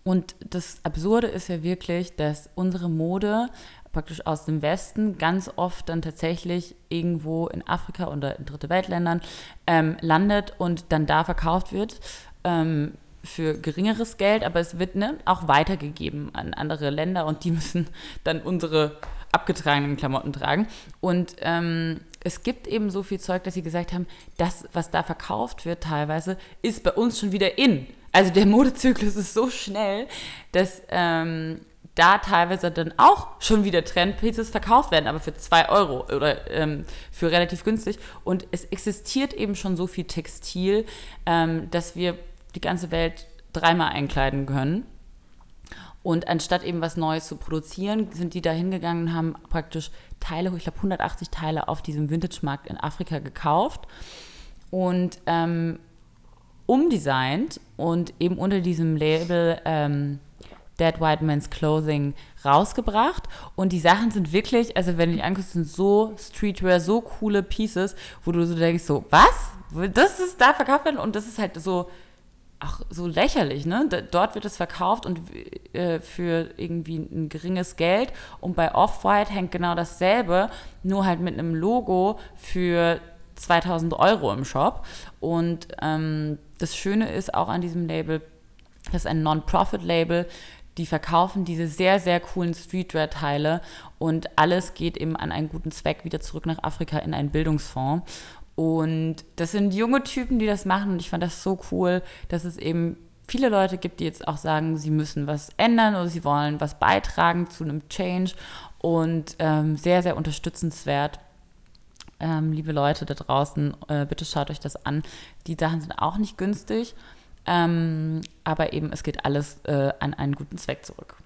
Und das Absurde ist ja wirklich, dass unsere Mode praktisch aus dem Westen ganz oft dann tatsächlich irgendwo in Afrika oder in Dritte Weltländern ähm, landet und dann da verkauft wird. Ähm, für geringeres Geld, aber es wird ne, auch weitergegeben an andere Länder und die müssen dann unsere abgetragenen Klamotten tragen. Und ähm, es gibt eben so viel Zeug, dass sie gesagt haben, das, was da verkauft wird teilweise, ist bei uns schon wieder in. Also der Modezyklus ist so schnell, dass ähm, da teilweise dann auch schon wieder Trendpieces verkauft werden, aber für zwei Euro oder ähm, für relativ günstig. Und es existiert eben schon so viel Textil, ähm, dass wir die ganze Welt dreimal einkleiden können. Und anstatt eben was Neues zu produzieren, sind die da hingegangen und haben praktisch Teile, ich glaube 180 Teile auf diesem Vintage-Markt in Afrika gekauft und ähm, umdesignt und eben unter diesem Label ähm, Dead White Man's Clothing rausgebracht. Und die Sachen sind wirklich, also wenn du die anguckst, sind so Streetwear, so coole Pieces, wo du so denkst, so, was? Das ist da verkauft werden und das ist halt so auch so lächerlich, ne? Dort wird es verkauft und äh, für irgendwie ein geringes Geld und bei Off-White hängt genau dasselbe, nur halt mit einem Logo für 2000 Euro im Shop. Und ähm, das Schöne ist auch an diesem Label, das ist ein Non-Profit-Label, die verkaufen diese sehr, sehr coolen Streetwear-Teile und alles geht eben an einen guten Zweck wieder zurück nach Afrika in einen Bildungsfonds. Und das sind junge Typen, die das machen. Und ich fand das so cool, dass es eben viele Leute gibt, die jetzt auch sagen, sie müssen was ändern oder sie wollen was beitragen zu einem Change. Und ähm, sehr, sehr unterstützenswert. Ähm, liebe Leute da draußen, äh, bitte schaut euch das an. Die Sachen sind auch nicht günstig. Ähm, aber eben, es geht alles äh, an einen guten Zweck zurück.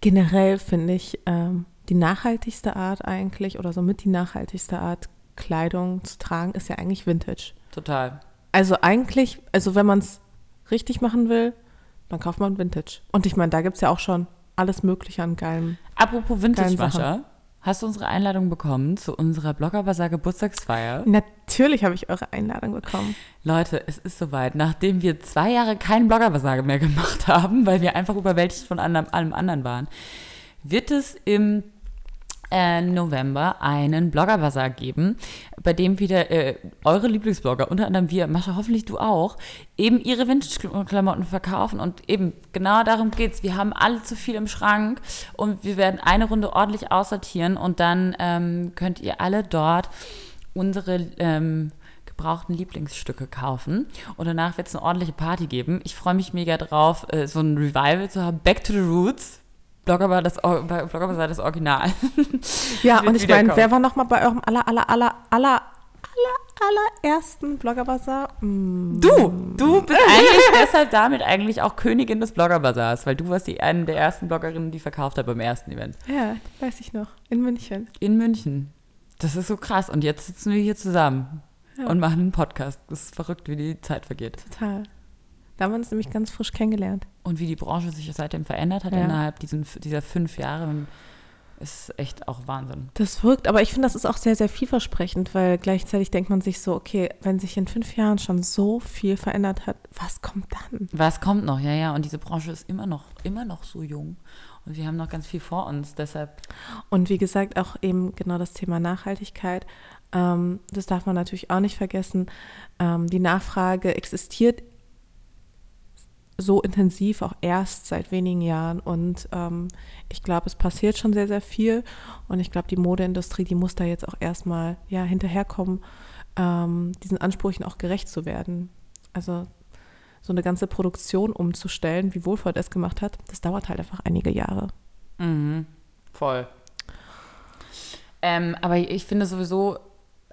Generell finde ich ähm, die nachhaltigste Art eigentlich oder somit die nachhaltigste Art, Kleidung zu tragen, ist ja eigentlich Vintage. Total. Also eigentlich, also wenn man es richtig machen will, dann kauft man Vintage. Und ich meine, da gibt es ja auch schon alles Mögliche an geilen. Apropos Vintage, Mascha, hast du unsere Einladung bekommen zu unserer Bloggerbazaar Geburtstagsfeier? Natürlich habe ich eure Einladung bekommen. Leute, es ist soweit. Nachdem wir zwei Jahre keinen Bloggerbazaar mehr gemacht haben, weil wir einfach überwältigt von allem anderen waren, wird es im äh, November einen Blogger-Bazar geben, bei dem wieder äh, eure Lieblingsblogger, unter anderem wir, Mascha, hoffentlich du auch, eben ihre Vintage-Klamotten verkaufen. Und eben genau darum geht's. Wir haben alle zu viel im Schrank und wir werden eine Runde ordentlich aussortieren und dann ähm, könnt ihr alle dort unsere ähm, gebrauchten Lieblingsstücke kaufen. Und danach wird es eine ordentliche Party geben. Ich freue mich mega drauf, äh, so ein Revival zu haben. Back to the Roots Blogger war das, Blogger war das Original. Ja, und ich meine, wer war nochmal bei eurem aller, aller, aller, aller, aller, allerersten Bloggerbazar? Mm. Du! Du bist eigentlich deshalb damit eigentlich auch Königin des Bloggerbazars, weil du warst die eine der ersten Bloggerinnen, die verkauft hat beim ersten Event. Ja, weiß ich noch. In München. In München. Das ist so krass. Und jetzt sitzen wir hier zusammen ja. und machen einen Podcast. Das ist verrückt, wie die Zeit vergeht. Total. Da haben wir uns nämlich ganz frisch kennengelernt. Und wie die Branche sich seitdem verändert hat ja. innerhalb diesen, dieser fünf Jahre, ist echt auch Wahnsinn. Das wirkt, aber ich finde, das ist auch sehr, sehr vielversprechend, weil gleichzeitig denkt man sich so, okay, wenn sich in fünf Jahren schon so viel verändert hat, was kommt dann? Was kommt noch? Ja, ja. Und diese Branche ist immer noch, immer noch so jung. Und wir haben noch ganz viel vor uns, deshalb. Und wie gesagt, auch eben genau das Thema Nachhaltigkeit. Ähm, das darf man natürlich auch nicht vergessen. Ähm, die Nachfrage existiert so intensiv auch erst seit wenigen Jahren. Und ähm, ich glaube, es passiert schon sehr, sehr viel. Und ich glaube, die Modeindustrie, die muss da jetzt auch erstmal ja, hinterherkommen, ähm, diesen Ansprüchen auch gerecht zu werden. Also so eine ganze Produktion umzustellen, wie Wohlfahrt es gemacht hat, das dauert halt einfach einige Jahre. Mhm, voll. Ähm, aber ich finde sowieso,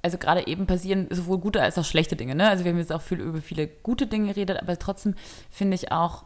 also gerade eben passieren sowohl gute als auch schlechte Dinge. Ne? Also wir haben jetzt auch viel über viele gute Dinge geredet, aber trotzdem finde ich auch,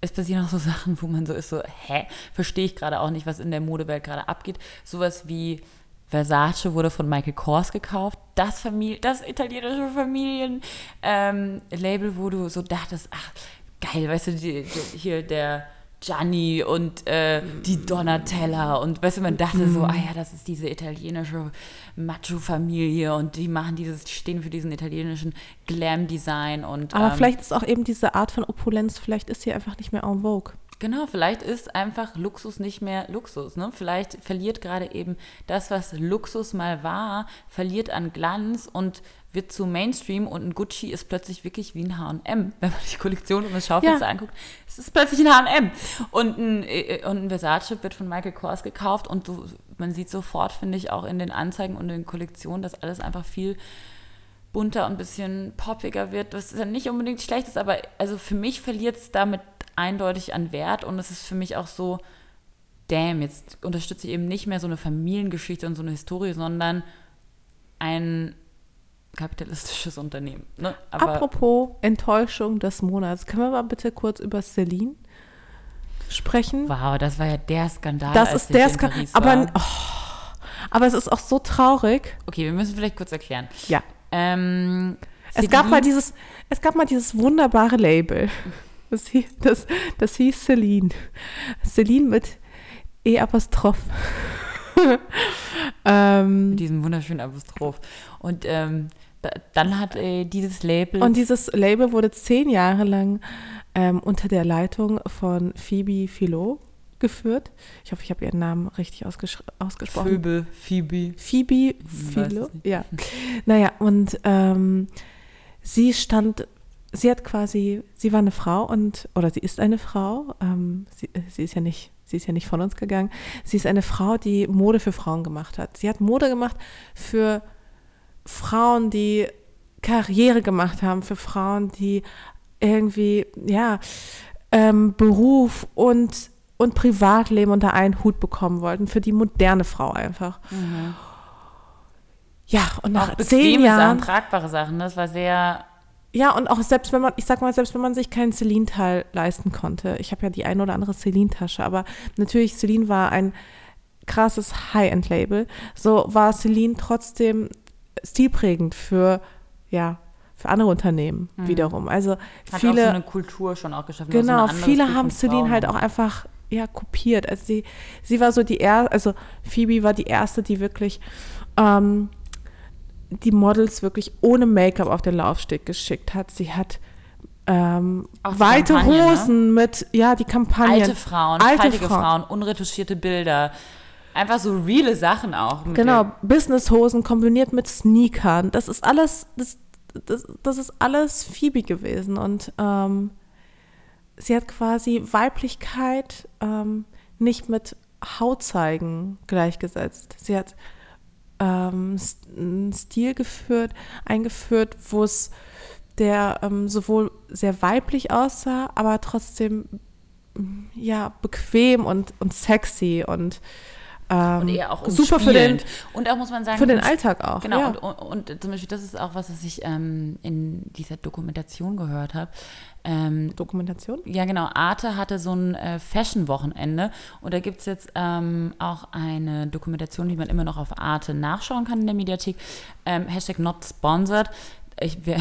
es passieren auch so Sachen, wo man so ist, so, hä, verstehe ich gerade auch nicht, was in der Modewelt gerade abgeht. Sowas wie Versace wurde von Michael Kors gekauft. Das, Familie, das italienische Familienlabel, ähm, wo du so dachtest, ach, geil, weißt du, die, die, hier der Gianni und äh, die Donatella und weißt du, man dachte so, mhm. ah ja, das ist diese italienische Macho-Familie und die machen dieses, stehen für diesen italienischen Glam-Design und Aber ähm, vielleicht ist auch eben diese Art von Opulenz, vielleicht ist sie einfach nicht mehr en vogue. Genau, vielleicht ist einfach Luxus nicht mehr Luxus. Ne? Vielleicht verliert gerade eben das, was Luxus mal war, verliert an Glanz und wird zu Mainstream und ein Gucci ist plötzlich wirklich wie ein H&M. Wenn man die Kollektion um das Schaufenster ja. anguckt, es ist plötzlich ein H&M. Und ein, äh, und ein Versace wird von Michael Kors gekauft und so, man sieht sofort, finde ich, auch in den Anzeigen und in den Kollektionen, dass alles einfach viel bunter und ein bisschen poppiger wird, was dann nicht unbedingt schlecht ist, aber also für mich verliert es damit eindeutig an Wert und es ist für mich auch so, damn, jetzt unterstütze ich eben nicht mehr so eine Familiengeschichte und so eine Historie, sondern ein kapitalistisches Unternehmen. Ne? Apropos Enttäuschung des Monats, können wir mal bitte kurz über Celine sprechen? Wow, das war ja der Skandal. Das ist der Skandal. Aber, oh, aber es ist auch so traurig. Okay, wir müssen vielleicht kurz erklären. Ja. Ähm, es gab mal dieses, es gab mal dieses wunderbare Label. Das, das, das hieß Celine. Celine mit E-Apostroph. ähm, mit diesem wunderschönen Apostroph. Und ähm, dann hat äh, dieses Label. Und dieses Label wurde zehn Jahre lang ähm, unter der Leitung von Phoebe Philo geführt. Ich hoffe, ich habe ihren Namen richtig ausges ausgesprochen. Phoebe, Phoebe. Phoebe Philo, ja. Naja, und ähm, sie stand sie hat quasi, sie war eine Frau und, oder sie ist eine Frau, ähm, sie, sie ist ja nicht, sie ist ja nicht von uns gegangen, sie ist eine Frau, die Mode für Frauen gemacht hat. Sie hat Mode gemacht für Frauen, die Karriere gemacht haben, für Frauen, die irgendwie, ja, ähm, Beruf und, und Privatleben unter einen Hut bekommen wollten, für die moderne Frau einfach. Mhm. Ja, und nach zehn Jahren. Sachen, tragbare Sachen, das war sehr ja, und auch selbst wenn man, ich sag mal, selbst wenn man sich keinen Celine-Teil leisten konnte, ich habe ja die ein oder andere Celine-Tasche, aber natürlich, Celine war ein krasses High-End-Label, so war Celine trotzdem stilprägend für, ja, für andere Unternehmen mhm. wiederum. Also Hat viele. Auch so eine Kultur schon auch geschaffen. Genau, so viele haben Celine halt auch einfach ja, kopiert. Also sie, sie war so die erste, also Phoebe war die erste, die wirklich ähm, die Models wirklich ohne Make-up auf den Laufsteg geschickt hat. Sie hat ähm, weite ne? Hosen ne? mit, ja, die Kampagne. Alte Frauen, Alte Frauen. Frauen, unretuschierte Bilder. Einfach so reale Sachen auch. genau, Businesshosen kombiniert mit Sneakern. Das ist alles, das, das, das ist alles Phoebe gewesen. Und ähm, sie hat quasi Weiblichkeit ähm, nicht mit Hautzeigen gleichgesetzt. Sie hat ähm, Stil geführt, eingeführt, wo es der ähm, sowohl sehr weiblich aussah, aber trotzdem ja bequem und, und sexy und und eher auch super für den und auch muss man sagen für den Alltag auch genau ja. und, und, und, zum Beispiel das ist auch was was ich ähm, in dieser Dokumentation gehört habe ähm, Dokumentation? Ja genau. Arte hatte so ein äh, Fashion Wochenende und da gibt es jetzt ähm, auch eine Dokumentation die man immer noch auf Arte nachschauen kann in der Mediathek. Ähm, Hashtag not sponsored ich, wer,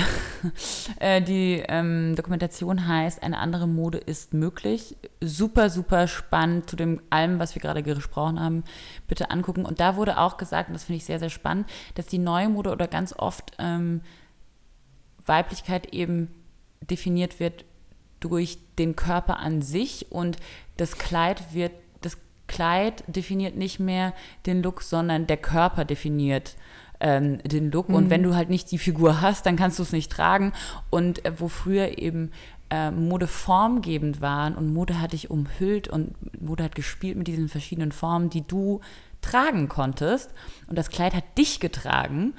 äh, die ähm, Dokumentation heißt Eine andere Mode ist möglich. Super, super spannend zu dem allem, was wir gerade gesprochen haben. Bitte angucken. Und da wurde auch gesagt, und das finde ich sehr, sehr spannend, dass die neue Mode oder ganz oft ähm, Weiblichkeit eben definiert wird durch den Körper an sich und das Kleid wird, das Kleid definiert nicht mehr den Look, sondern der Körper definiert ähm, den Look. Mhm. Und wenn du halt nicht die Figur hast, dann kannst du es nicht tragen. Und äh, wo früher eben äh, Mode formgebend waren und Mode hat dich umhüllt und Mode hat gespielt mit diesen verschiedenen Formen, die du tragen konntest. Und das Kleid hat dich getragen.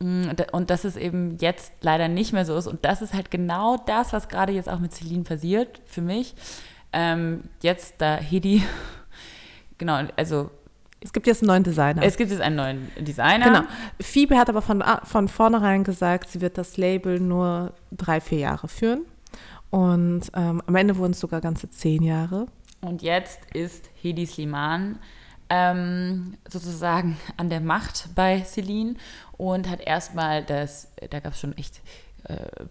Mm, und dass es eben jetzt leider nicht mehr so ist. Und das ist halt genau das, was gerade jetzt auch mit Celine passiert, für mich. Ähm, jetzt da Hedi, genau, also es gibt jetzt einen neuen Designer. Es gibt jetzt einen neuen Designer. Genau. Phoebe hat aber von, von vornherein gesagt, sie wird das Label nur drei, vier Jahre führen. Und ähm, am Ende wurden es sogar ganze zehn Jahre. Und jetzt ist Hedi Sliman ähm, sozusagen an der Macht bei Celine und hat erstmal das, da gab es schon echt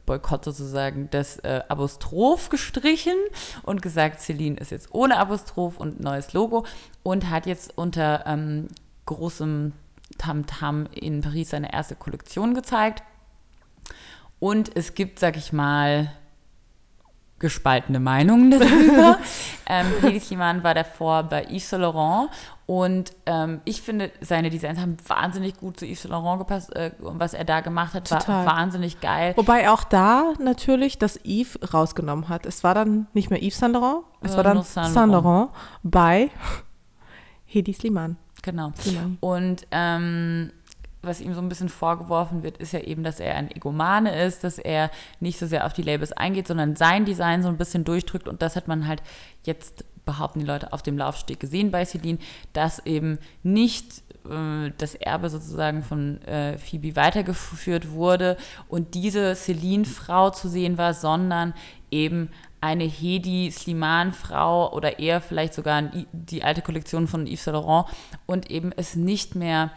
Boykott sozusagen, das äh, Apostroph gestrichen und gesagt, Celine ist jetzt ohne Apostroph und neues Logo und hat jetzt unter ähm, großem Tamtam -Tam in Paris seine erste Kollektion gezeigt. Und es gibt, sag ich mal, gespaltene Meinungen darüber. ähm, Hedi Sliman war davor bei Yves Saint Laurent und ähm, ich finde, seine Designs haben wahnsinnig gut zu Yves Saint Laurent gepasst. Äh, was er da gemacht hat, Total. war wahnsinnig geil. Wobei auch da natürlich das Yves rausgenommen hat. Es war dann nicht mehr Yves Saint Laurent, es äh, war dann Saint Laurent. Laurent bei Hedi Sliman. Genau. Sliman. Und ähm, was ihm so ein bisschen vorgeworfen wird, ist ja eben, dass er ein Egomane ist, dass er nicht so sehr auf die Labels eingeht, sondern sein Design so ein bisschen durchdrückt. Und das hat man halt jetzt, behaupten die Leute, auf dem Laufsteg gesehen bei Celine, dass eben nicht äh, das Erbe sozusagen von äh, Phoebe weitergeführt wurde und diese Celine-Frau zu sehen war, sondern eben eine Hedi Sliman-Frau oder eher vielleicht sogar die alte Kollektion von Yves Saint Laurent und eben es nicht mehr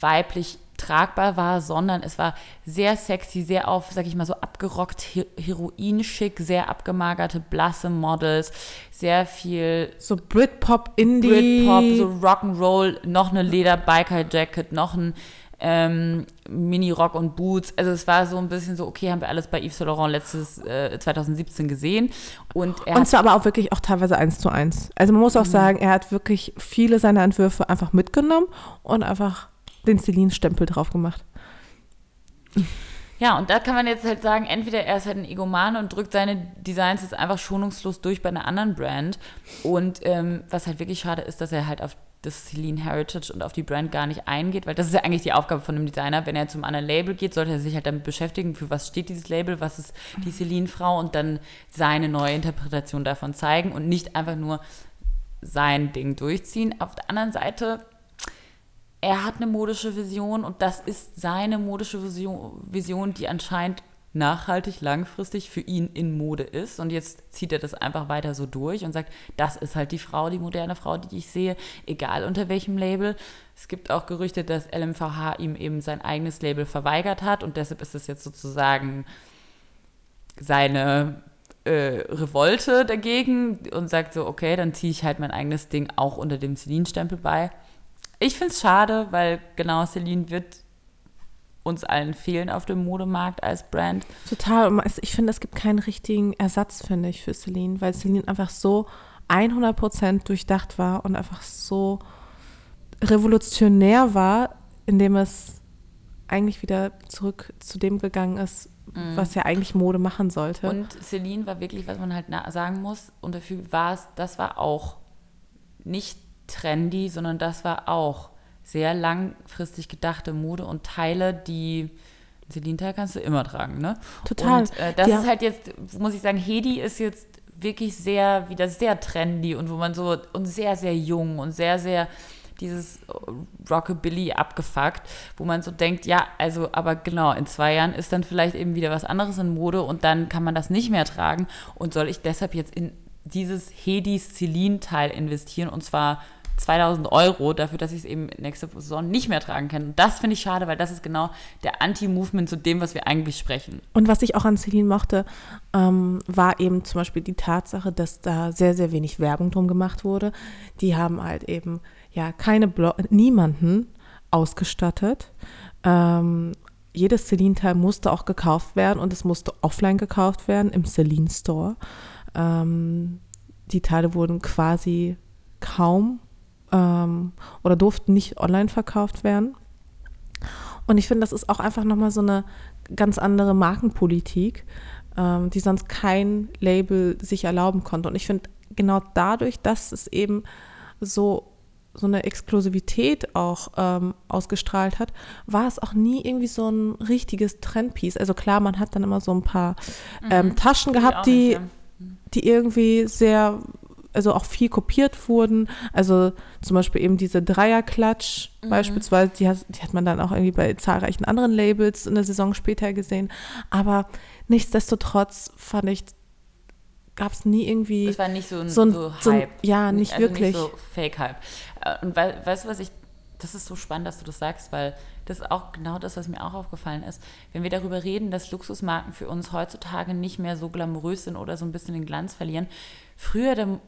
weiblich tragbar war, sondern es war sehr sexy, sehr auf, sag ich mal, so abgerockt, heroinschick, sehr abgemagerte, blasse Models, sehr viel so Britpop, Indie, Britpop, so Rock'n'Roll, noch eine Leder-Biker-Jacket, noch ein ähm, Mini-Rock und Boots. Also es war so ein bisschen so, okay, haben wir alles bei Yves Saint Laurent letztes äh, 2017 gesehen. Und, er und zwar aber auch wirklich auch teilweise eins zu eins. Also man muss auch mhm. sagen, er hat wirklich viele seiner Entwürfe einfach mitgenommen und einfach den Celine-Stempel drauf gemacht. Ja, und da kann man jetzt halt sagen, entweder er ist halt ein Egoman und drückt seine Designs jetzt einfach schonungslos durch bei einer anderen Brand. Und ähm, was halt wirklich schade ist, dass er halt auf das Celine Heritage und auf die Brand gar nicht eingeht, weil das ist ja eigentlich die Aufgabe von einem Designer. Wenn er zum anderen Label geht, sollte er sich halt damit beschäftigen, für was steht dieses Label, was ist die Celine-Frau und dann seine neue Interpretation davon zeigen und nicht einfach nur sein Ding durchziehen. Auf der anderen Seite er hat eine modische Vision und das ist seine modische Vision, Vision, die anscheinend nachhaltig, langfristig für ihn in Mode ist. Und jetzt zieht er das einfach weiter so durch und sagt, das ist halt die Frau, die moderne Frau, die ich sehe, egal unter welchem Label. Es gibt auch Gerüchte, dass LMVH ihm eben sein eigenes Label verweigert hat und deshalb ist es jetzt sozusagen seine äh, Revolte dagegen und sagt so, okay, dann ziehe ich halt mein eigenes Ding auch unter dem Celine-Stempel bei. Ich finde es schade, weil genau Celine wird uns allen fehlen auf dem Modemarkt als Brand. Total. Ich finde, es gibt keinen richtigen Ersatz, finde ich, für Celine, weil Celine einfach so 100% durchdacht war und einfach so revolutionär war, indem es eigentlich wieder zurück zu dem gegangen ist, mhm. was ja eigentlich Mode machen sollte. Und Celine war wirklich, was man halt sagen muss, und dafür war es, das war auch nicht trendy, sondern das war auch sehr langfristig gedachte Mode und Teile, die Celine-Teil kannst du immer tragen, ne? Total. Und äh, das ja. ist halt jetzt, muss ich sagen, Hedi ist jetzt wirklich sehr, wieder sehr trendy und wo man so, und sehr, sehr jung und sehr, sehr dieses Rockabilly abgefuckt, wo man so denkt, ja, also, aber genau, in zwei Jahren ist dann vielleicht eben wieder was anderes in Mode und dann kann man das nicht mehr tragen und soll ich deshalb jetzt in dieses Hedis Celine-Teil investieren und zwar 2000 Euro dafür, dass ich es eben nächste Saison nicht mehr tragen kann. Und das finde ich schade, weil das ist genau der Anti-Movement zu dem, was wir eigentlich sprechen. Und was ich auch an Celine mochte, ähm, war eben zum Beispiel die Tatsache, dass da sehr, sehr wenig Werbung drum gemacht wurde. Die haben halt eben ja keine Blo niemanden ausgestattet. Ähm, jedes Celine-Teil musste auch gekauft werden und es musste offline gekauft werden im Celine Store. Ähm, die Teile wurden quasi kaum ähm, oder durften nicht online verkauft werden. Und ich finde, das ist auch einfach nochmal so eine ganz andere Markenpolitik, ähm, die sonst kein Label sich erlauben konnte. Und ich finde, genau dadurch, dass es eben so so eine Exklusivität auch ähm, ausgestrahlt hat, war es auch nie irgendwie so ein richtiges Trendpiece. Also klar, man hat dann immer so ein paar ähm, mhm. Taschen gehabt, die, die irgendwie sehr also auch viel kopiert wurden. Also zum Beispiel eben diese Dreierklatsch mhm. beispielsweise, die hat, die hat man dann auch irgendwie bei zahlreichen anderen Labels in der Saison später gesehen. Aber nichtsdestotrotz fand ich, gab es nie irgendwie. Es war nicht so ein, so ein, so Hype. So ein, ja, nicht also wirklich. Nicht so Fake-Hype. Äh, und we weißt du, was ich. Das ist so spannend, dass du das sagst, weil das ist auch genau das, was mir auch aufgefallen ist. Wenn wir darüber reden, dass Luxusmarken für uns heutzutage nicht mehr so glamourös sind oder so ein bisschen den Glanz verlieren. Früher, da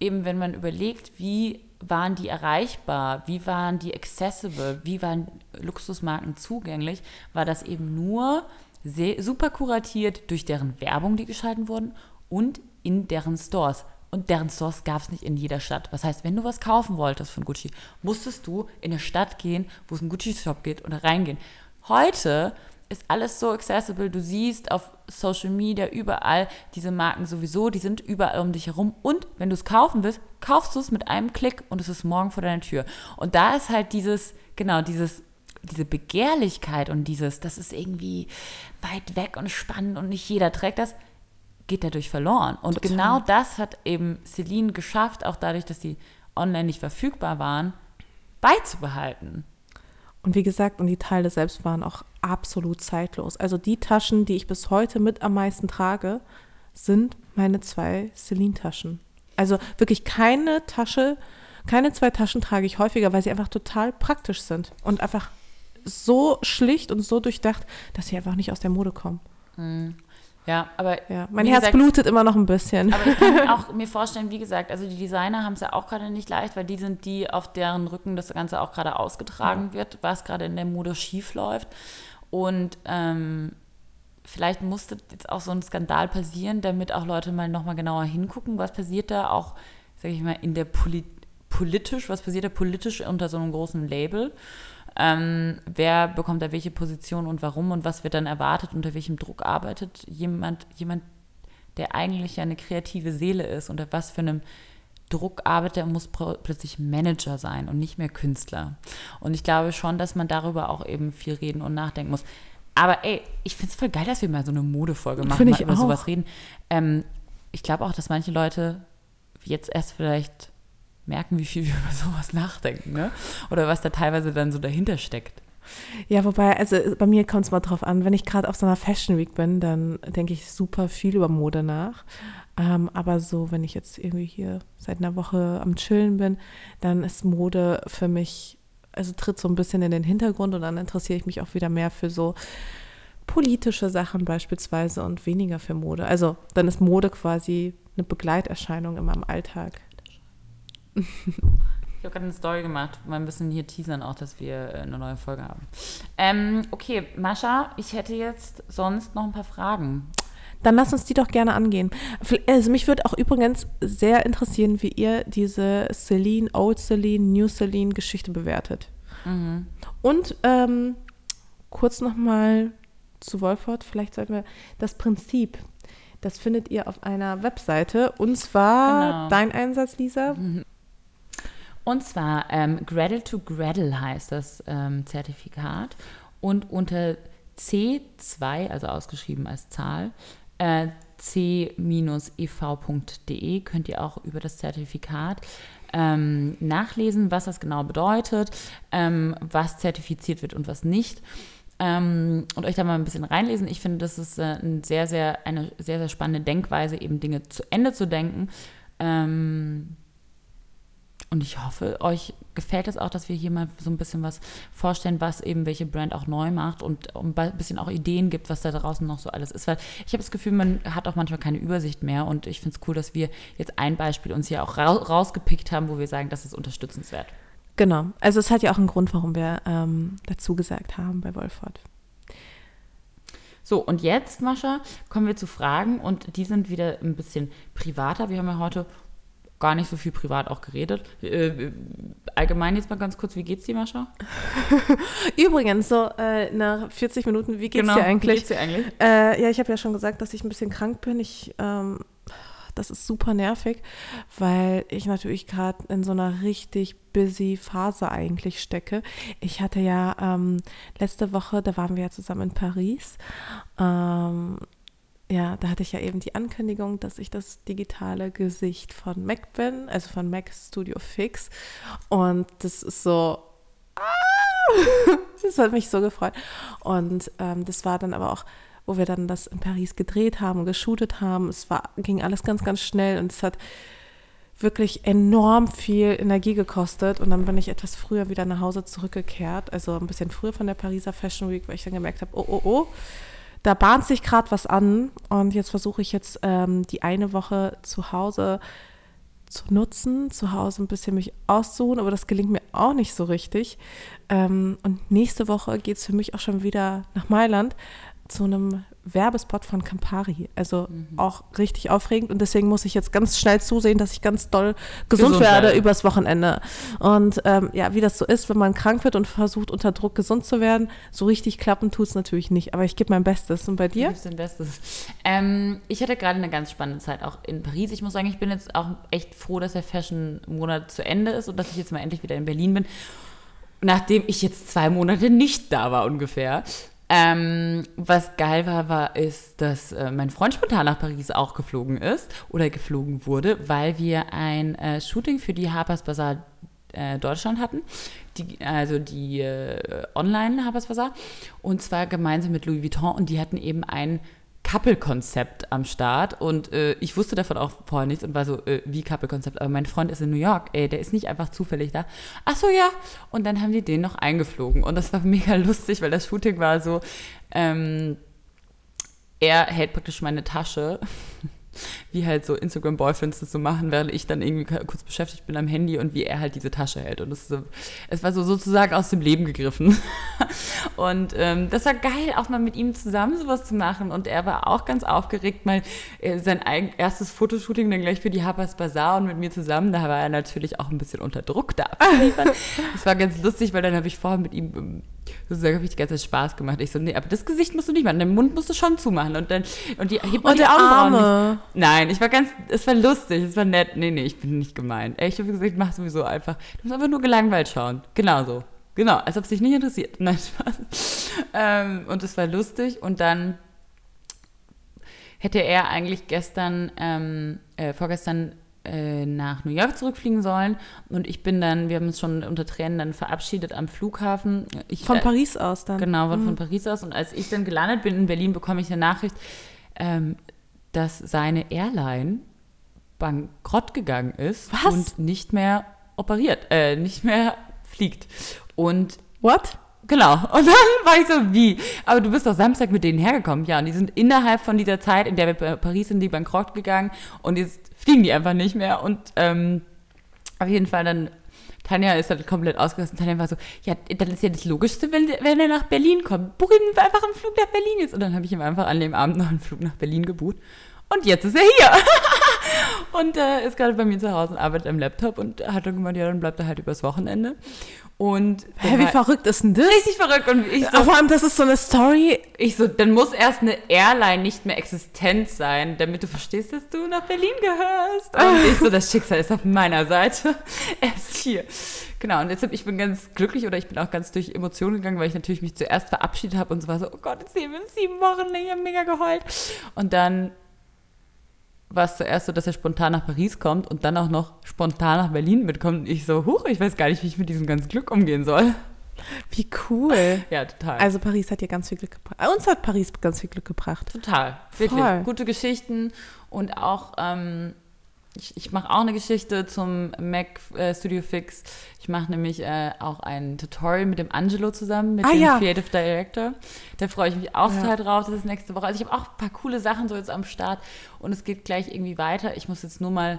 eben wenn man überlegt, wie waren die erreichbar, wie waren die accessible, wie waren Luxusmarken zugänglich, war das eben nur sehr, super kuratiert durch deren Werbung, die geschalten wurden und in deren Stores. Und deren Stores gab es nicht in jeder Stadt. Was heißt, wenn du was kaufen wolltest von Gucci, musstest du in eine Stadt gehen, wo es einen Gucci-Shop gibt oder reingehen. Heute ist alles so accessible. Du siehst auf Social Media überall diese Marken sowieso, die sind überall um dich herum. Und wenn du es kaufen willst, kaufst du es mit einem Klick und es ist morgen vor deiner Tür. Und da ist halt dieses, genau, dieses diese Begehrlichkeit und dieses, das ist irgendwie weit weg und spannend und nicht jeder trägt das, geht dadurch verloren. Und Total. genau das hat eben Celine geschafft, auch dadurch, dass die online nicht verfügbar waren, beizubehalten. Und wie gesagt, und die Teile selbst waren auch absolut zeitlos. Also die Taschen, die ich bis heute mit am meisten trage, sind meine zwei Celine-Taschen. Also wirklich keine Tasche, keine zwei Taschen trage ich häufiger, weil sie einfach total praktisch sind und einfach so schlicht und so durchdacht, dass sie einfach nicht aus der Mode kommen. Mhm. Ja, aber. Ja, mein Herz gesagt, blutet immer noch ein bisschen. Aber ich kann auch mir vorstellen, wie gesagt, also die Designer haben es ja auch gerade nicht leicht, weil die sind die, auf deren Rücken das Ganze auch gerade ausgetragen ja. wird, was gerade in der Mode schief läuft. Und ähm, vielleicht musste jetzt auch so ein Skandal passieren, damit auch Leute mal nochmal genauer hingucken, was passiert da auch, sag ich mal, in der Poli politisch, was passiert da politisch unter so einem großen Label. Ähm, wer bekommt da welche Position und warum und was wird dann erwartet, unter welchem Druck arbeitet jemand, jemand, der eigentlich ja eine kreative Seele ist, unter was für einem Druck arbeitet er, muss plötzlich Manager sein und nicht mehr Künstler. Und ich glaube schon, dass man darüber auch eben viel reden und nachdenken muss. Aber ey, ich finde es voll geil, dass wir mal so eine Modefolge machen, mal über auch. sowas reden. Ähm, ich glaube auch, dass manche Leute jetzt erst vielleicht merken, wie viel wir über sowas nachdenken, ne? Oder was da teilweise dann so dahinter steckt. Ja, wobei, also bei mir kommt es mal drauf an, wenn ich gerade auf so einer Fashion Week bin, dann denke ich super viel über Mode nach. Ähm, aber so, wenn ich jetzt irgendwie hier seit einer Woche am Chillen bin, dann ist Mode für mich, also tritt so ein bisschen in den Hintergrund und dann interessiere ich mich auch wieder mehr für so politische Sachen beispielsweise und weniger für Mode. Also dann ist Mode quasi eine Begleiterscheinung in meinem Alltag. Ich habe gerade eine Story gemacht, mal ein bisschen hier teasern auch, dass wir äh, eine neue Folge haben. Ähm, okay, Mascha, ich hätte jetzt sonst noch ein paar Fragen. Dann lass uns die doch gerne angehen. Also mich würde auch übrigens sehr interessieren, wie ihr diese Celine, Old Celine, New Celine Geschichte bewertet. Mhm. Und ähm, kurz nochmal zu Wolford, vielleicht sollten wir das Prinzip, das findet ihr auf einer Webseite. Und zwar genau. dein Einsatz, Lisa. Mhm. Und zwar ähm, Gradle to Gradle heißt das ähm, Zertifikat. Und unter C2, also ausgeschrieben als Zahl, äh, c-ev.de könnt ihr auch über das Zertifikat ähm, nachlesen, was das genau bedeutet, ähm, was zertifiziert wird und was nicht. Ähm, und euch da mal ein bisschen reinlesen. Ich finde, das ist äh, ein sehr, sehr, eine sehr, sehr spannende Denkweise, eben Dinge zu Ende zu denken. Ähm, und ich hoffe, euch gefällt es auch, dass wir hier mal so ein bisschen was vorstellen, was eben welche Brand auch neu macht und ein bisschen auch Ideen gibt, was da draußen noch so alles ist. Weil ich habe das Gefühl, man hat auch manchmal keine Übersicht mehr und ich finde es cool, dass wir jetzt ein Beispiel uns hier auch rausgepickt haben, wo wir sagen, das ist unterstützenswert. Genau. Also es hat ja auch einen Grund, warum wir ähm, dazu gesagt haben bei Wolford. So, und jetzt, Mascha, kommen wir zu Fragen und die sind wieder ein bisschen privater. Wir haben ja heute gar nicht so viel privat auch geredet. Äh, allgemein jetzt mal ganz kurz, wie geht's dir, Mascha? Übrigens, so äh, nach 40 Minuten, wie geht's genau, dir eigentlich? Wie geht's dir eigentlich? Äh, ja, ich habe ja schon gesagt, dass ich ein bisschen krank bin. Ich, ähm, das ist super nervig, weil ich natürlich gerade in so einer richtig busy Phase eigentlich stecke. Ich hatte ja ähm, letzte Woche, da waren wir ja zusammen in Paris. Ähm, ja, da hatte ich ja eben die Ankündigung, dass ich das digitale Gesicht von Mac bin, also von Mac Studio Fix. Und das ist so, ah, das hat mich so gefreut. Und ähm, das war dann aber auch, wo wir dann das in Paris gedreht haben geshootet haben. Es war, ging alles ganz, ganz schnell und es hat wirklich enorm viel Energie gekostet. Und dann bin ich etwas früher wieder nach Hause zurückgekehrt, also ein bisschen früher von der Pariser Fashion Week, weil ich dann gemerkt habe, oh, oh, oh da bahnt sich gerade was an und jetzt versuche ich jetzt ähm, die eine Woche zu Hause zu nutzen, zu Hause ein bisschen mich auszuruhen, aber das gelingt mir auch nicht so richtig. Ähm, und nächste Woche geht es für mich auch schon wieder nach Mailand zu einem Werbespot von Campari. Also mhm. auch richtig aufregend und deswegen muss ich jetzt ganz schnell zusehen, dass ich ganz doll gesund, gesund werde ja. übers Wochenende. Und ähm, ja, wie das so ist, wenn man krank wird und versucht unter Druck gesund zu werden, so richtig klappen tut es natürlich nicht. Aber ich gebe mein Bestes. Und bei dir? Du dein Bestes. Ähm, ich hatte gerade eine ganz spannende Zeit auch in Paris. Ich muss sagen, ich bin jetzt auch echt froh, dass der Fashion-Monat zu Ende ist und dass ich jetzt mal endlich wieder in Berlin bin. Nachdem ich jetzt zwei Monate nicht da war ungefähr. Ähm, was geil war, war, ist, dass äh, mein Freund spontan nach Paris auch geflogen ist oder geflogen wurde, weil wir ein äh, Shooting für die Harper's Bazaar äh, Deutschland hatten, die, also die äh, Online Harper's Bazaar, und zwar gemeinsam mit Louis Vuitton. Und die hatten eben ein Couple-Konzept am Start und äh, ich wusste davon auch vorher nichts und war so, äh, wie Couple-Konzept? Aber mein Freund ist in New York, ey, der ist nicht einfach zufällig da. Ach so, ja. Und dann haben die den noch eingeflogen und das war mega lustig, weil das Shooting war so, ähm, er hält praktisch meine Tasche wie halt so Instagram-Boyfriends das so machen, während ich dann irgendwie kurz beschäftigt bin am Handy und wie er halt diese Tasche hält. Und das so, es war so sozusagen aus dem Leben gegriffen. und ähm, das war geil, auch mal mit ihm zusammen sowas zu machen. Und er war auch ganz aufgeregt, mal äh, sein erstes Fotoshooting dann gleich für die Harper's Bazaar und mit mir zusammen. Da war er natürlich auch ein bisschen unter Druck da das war ganz lustig, weil dann habe ich vorher mit ihm ähm, sozusagen habe ich die ganze Zeit Spaß gemacht. Ich so, nee, aber das Gesicht musst du nicht machen, den Mund musst du schon zumachen und dann und die hebt und die Augenbrauen nicht. Nein, ich war ganz, es war lustig, es war nett. Nee, nee, ich bin nicht gemein. Ich habe gesagt, mach sowieso einfach. Du musst einfach nur gelangweilt schauen. Genau so. Genau, als ob es dich nicht interessiert. Nein, Spaß. Ähm, und es war lustig und dann hätte er eigentlich gestern, ähm, äh, vorgestern äh, nach New York zurückfliegen sollen. Und ich bin dann, wir haben uns schon unter Tränen dann verabschiedet am Flughafen. Ich, von äh, Paris aus dann? Genau, von, mhm. von Paris aus. Und als ich dann gelandet bin in Berlin, bekomme ich eine Nachricht, ähm, dass seine Airline bankrott gegangen ist Was? und nicht mehr operiert, äh, nicht mehr fliegt. Und What? Genau. Und dann war ich so, wie? Aber du bist doch Samstag mit denen hergekommen. Ja, und die sind innerhalb von dieser Zeit, in der wir bei Paris sind, die bankrott gegangen und jetzt fliegen die einfach nicht mehr. Und ähm, auf jeden Fall dann, Tanja ist dann komplett ausgerüstet. Tanja war so, ja, dann ist ja das Logischste, wenn, wenn er nach Berlin kommt. Buch ihm einfach einen Flug nach Berlin jetzt. Und dann habe ich ihm einfach an dem Abend noch einen Flug nach Berlin gebucht. Und jetzt ist er hier. und äh, ist gerade bei mir zu Hause und arbeitet am Laptop und hat dann gemeint, ja, dann bleibt er halt übers Wochenende. Und Hä, wie verrückt ist denn das? Richtig verrückt. Und ich so, Vor allem, das ist so eine Story. Ich so, dann muss erst eine Airline nicht mehr existent sein, damit du verstehst, dass du nach Berlin gehörst. Und ich so, das Schicksal ist auf meiner Seite. Er ist hier. Genau, und deshalb, ich bin ganz glücklich oder ich bin auch ganz durch Emotionen gegangen, weil ich natürlich mich zuerst verabschiedet habe und so war so, oh Gott, jetzt sehen wir uns sieben Wochen, ich habe mega geheult. Und dann war es zuerst so, dass er spontan nach Paris kommt und dann auch noch spontan nach Berlin mitkommt. Und ich so, huch, ich weiß gar nicht, wie ich mit diesem ganzen Glück umgehen soll. Wie cool. Ja, total. Also Paris hat dir ganz viel Glück gebracht. Uns hat Paris ganz viel Glück gebracht. Total. Wirklich. Voll. Gute Geschichten und auch ähm, ich, ich mache auch eine Geschichte zum Mac äh, Studio Fix. Ich mache nämlich äh, auch ein Tutorial mit dem Angelo zusammen, mit ah, dem ja. Creative Director. Da freue ich mich auch ja. total drauf. Das ist nächste Woche. Also ich habe auch ein paar coole Sachen so jetzt am Start und es geht gleich irgendwie weiter. Ich muss jetzt nur mal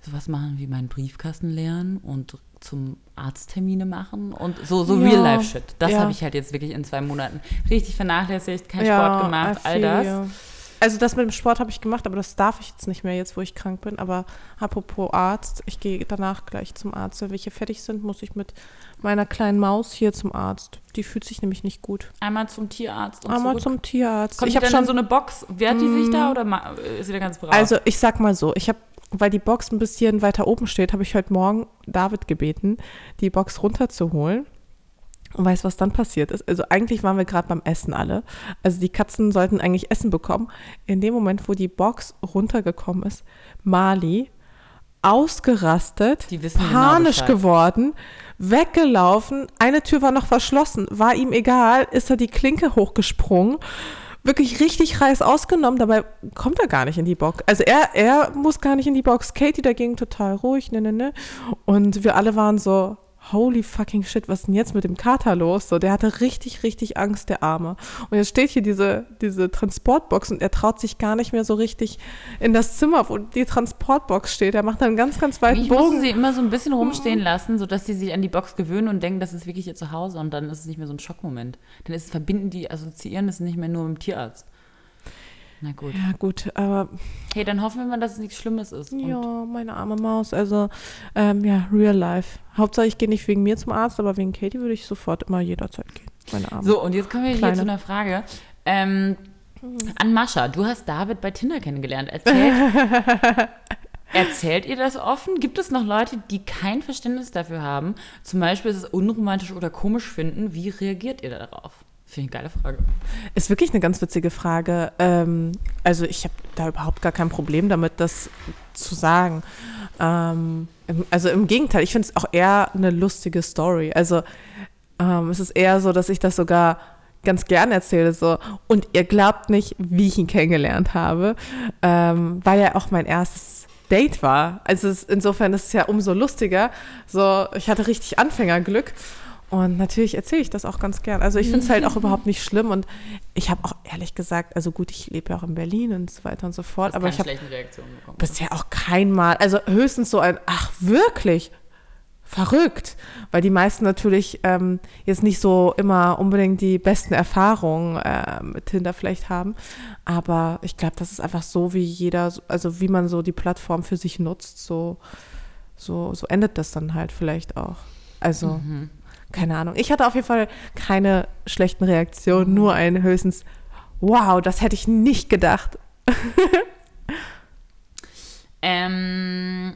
sowas machen wie meinen Briefkasten lernen und zum Arzttermine machen und so, so ja. Real-Life-Shit. Das habe ich halt jetzt wirklich in zwei Monaten richtig vernachlässigt, keinen Sport gemacht, all das. Also das mit dem Sport habe ich gemacht, aber das darf ich jetzt nicht mehr, jetzt wo ich krank bin. Aber apropos Arzt, ich gehe danach gleich zum Arzt. Wenn welche fertig sind, muss ich mit meiner kleinen Maus hier zum Arzt. Die fühlt sich nämlich nicht gut. Einmal zum Tierarzt. Und Einmal zurück. zum Tierarzt. Kommt ich habe schon so eine Box. Wehrt die sich da mm. oder ist sie da ganz brav? Also ich sag mal so, ich habe weil die Box ein bisschen weiter oben steht, habe ich heute Morgen David gebeten, die Box runterzuholen. Und weißt, was dann passiert ist? Also eigentlich waren wir gerade beim Essen alle. Also die Katzen sollten eigentlich Essen bekommen. In dem Moment, wo die Box runtergekommen ist, Mali ausgerastet, genau panisch genau geworden, weggelaufen. Eine Tür war noch verschlossen, war ihm egal, ist er die Klinke hochgesprungen wirklich richtig reiß ausgenommen, dabei kommt er gar nicht in die Box. Also er, er muss gar nicht in die Box. Katie dagegen total ruhig, ne, ne, ne. Und wir alle waren so, holy fucking shit, was ist denn jetzt mit dem Kater los? So, der hatte richtig, richtig Angst, der Arme. Und jetzt steht hier diese, diese Transportbox und er traut sich gar nicht mehr so richtig in das Zimmer, wo die Transportbox steht. Er macht dann einen ganz, ganz weiten ich Bogen. Ich sie immer so ein bisschen rumstehen lassen, sodass sie sich an die Box gewöhnen und denken, das ist wirklich ihr Zuhause und dann ist es nicht mehr so ein Schockmoment. Dann ist es verbinden, die assoziieren es nicht mehr nur mit dem Tierarzt. Na gut. Ja, gut, aber. Hey, dann hoffen wir mal, dass es nichts Schlimmes ist. Ja, meine arme Maus. Also, ähm, ja, real life. Hauptsache, ich gehe nicht wegen mir zum Arzt, aber wegen Katie würde ich sofort immer jederzeit gehen. Meine arme. So, und jetzt kommen wir Kleine. hier zu einer Frage. Ähm, an Mascha, du hast David bei Tinder kennengelernt. Erzählt, erzählt ihr das offen? Gibt es noch Leute, die kein Verständnis dafür haben, zum Beispiel es unromantisch oder komisch finden? Wie reagiert ihr darauf? Finde ich eine geile Frage. Ist wirklich eine ganz witzige Frage. Ähm, also ich habe da überhaupt gar kein Problem damit, das zu sagen. Ähm, also im Gegenteil, ich finde es auch eher eine lustige Story. Also ähm, es ist eher so, dass ich das sogar ganz gern erzähle. So. Und ihr glaubt nicht, wie ich ihn kennengelernt habe, ähm, weil er auch mein erstes Date war. Also es, insofern ist es ja umso lustiger. So, ich hatte richtig Anfängerglück. Und natürlich erzähle ich das auch ganz gern. Also ich finde es halt auch überhaupt nicht schlimm und ich habe auch ehrlich gesagt, also gut, ich lebe ja auch in Berlin und so weiter und so fort, aber ich habe bisher auch kein Mal, also höchstens so ein, ach wirklich, verrückt, weil die meisten natürlich ähm, jetzt nicht so immer unbedingt die besten Erfahrungen äh, mit Tinder vielleicht haben, aber ich glaube, das ist einfach so, wie jeder, also wie man so die Plattform für sich nutzt, so, so, so endet das dann halt vielleicht auch. Also mhm keine Ahnung. Ich hatte auf jeden Fall keine schlechten Reaktionen, nur ein höchstens, wow, das hätte ich nicht gedacht. ähm,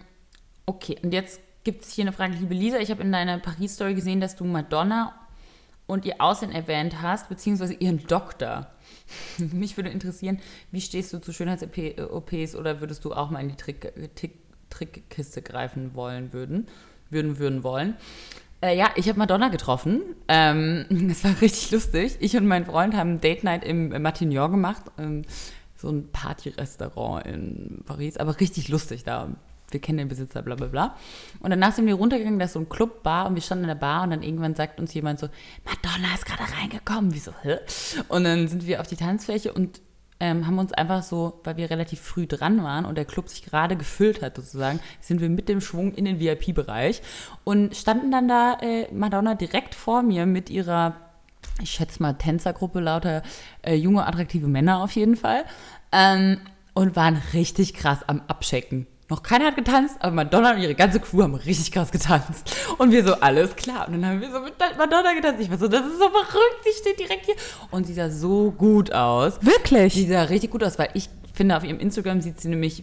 okay, und jetzt gibt es hier eine Frage, liebe Lisa. Ich habe in deiner Paris-Story gesehen, dass du Madonna und ihr Aussehen erwähnt hast, beziehungsweise ihren Doktor. Mich würde interessieren, wie stehst du zu Schönheits-OPs oder würdest du auch mal in die Trick, Trick, Trickkiste greifen wollen würden, würden, würden wollen? Äh, ja, ich habe Madonna getroffen. Ähm, das war richtig lustig. Ich und mein Freund haben Date Night im Matignon gemacht. Ähm, so ein Party-Restaurant in Paris, aber richtig lustig da. Wir kennen den Besitzer, bla bla bla. Und danach sind wir runtergegangen, da ist so ein Club, Bar und wir standen in der Bar und dann irgendwann sagt uns jemand so, Madonna ist gerade reingekommen. Wieso, hä? Und dann sind wir auf die Tanzfläche und ähm, haben uns einfach so, weil wir relativ früh dran waren und der Club sich gerade gefüllt hat sozusagen, sind wir mit dem Schwung in den VIP-Bereich und standen dann da äh, Madonna direkt vor mir mit ihrer, ich schätze mal Tänzergruppe, lauter äh, junge, attraktive Männer auf jeden Fall ähm, und waren richtig krass am Abchecken. Noch keiner hat getanzt, aber Madonna und ihre ganze Crew haben richtig krass getanzt. Und wir so, alles klar. Und dann haben wir so mit Madonna getanzt. Ich war so, das ist so verrückt, sie steht direkt hier. Und sie sah so gut aus. Wirklich? Sie sah richtig gut aus, weil ich finde, auf ihrem Instagram sieht sie nämlich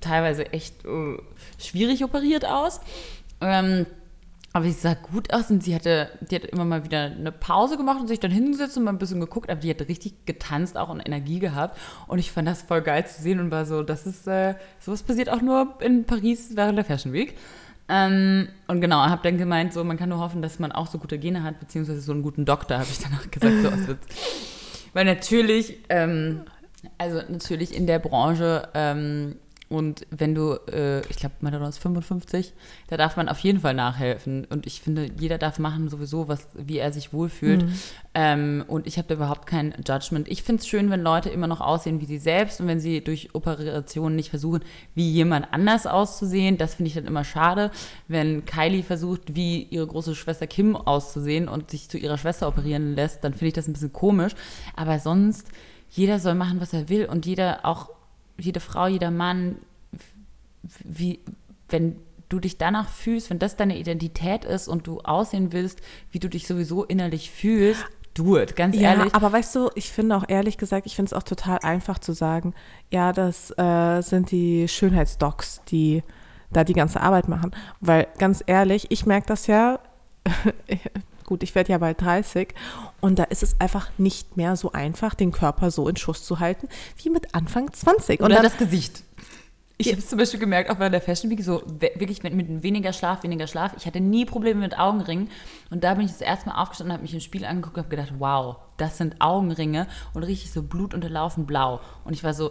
teilweise echt uh, schwierig operiert aus. Ähm, aber sie sah gut aus und sie hatte, die hat immer mal wieder eine Pause gemacht und sich dann hingesetzt und mal ein bisschen geguckt, aber die hat richtig getanzt auch und Energie gehabt. Und ich fand das voll geil zu sehen und war so, das ist, äh, sowas passiert auch nur in Paris während der Fashion Week. Ähm, und genau, habe dann gemeint, so, man kann nur hoffen, dass man auch so gute Gene hat, beziehungsweise so einen guten Doktor, habe ich danach gesagt, so aus Witz. Weil natürlich, ähm, also natürlich in der Branche ähm, und wenn du, äh, ich glaube, Madonna ist 55, da darf man auf jeden Fall nachhelfen. Und ich finde, jeder darf machen sowieso, was, wie er sich wohlfühlt. Mhm. Ähm, und ich habe da überhaupt kein Judgment. Ich finde es schön, wenn Leute immer noch aussehen wie sie selbst und wenn sie durch Operationen nicht versuchen, wie jemand anders auszusehen. Das finde ich dann immer schade. Wenn Kylie versucht, wie ihre große Schwester Kim auszusehen und sich zu ihrer Schwester operieren lässt, dann finde ich das ein bisschen komisch. Aber sonst jeder soll machen, was er will und jeder, auch jede Frau, jeder Mann, wie, wenn du dich danach fühlst, wenn das deine Identität ist und du aussehen willst, wie du dich sowieso innerlich fühlst, do it, ganz ja, ehrlich. aber weißt du, ich finde auch ehrlich gesagt, ich finde es auch total einfach zu sagen, ja, das äh, sind die Schönheitsdocs, die da die ganze Arbeit machen. Weil ganz ehrlich, ich merke das ja, gut, ich werde ja bald 30 und da ist es einfach nicht mehr so einfach, den Körper so in Schuss zu halten, wie mit Anfang 20. Oder dann, das Gesicht. Ich habe es zum Beispiel gemerkt, auch bei der Fashion Week, so wirklich mit, mit, weniger Schlaf, weniger Schlaf. Ich hatte nie Probleme mit Augenringen. Und da bin ich das erste Mal aufgestanden, habe mich im Spiel angeguckt und habe gedacht, wow, das sind Augenringe und richtig so blutunterlaufen blau. Und ich war so,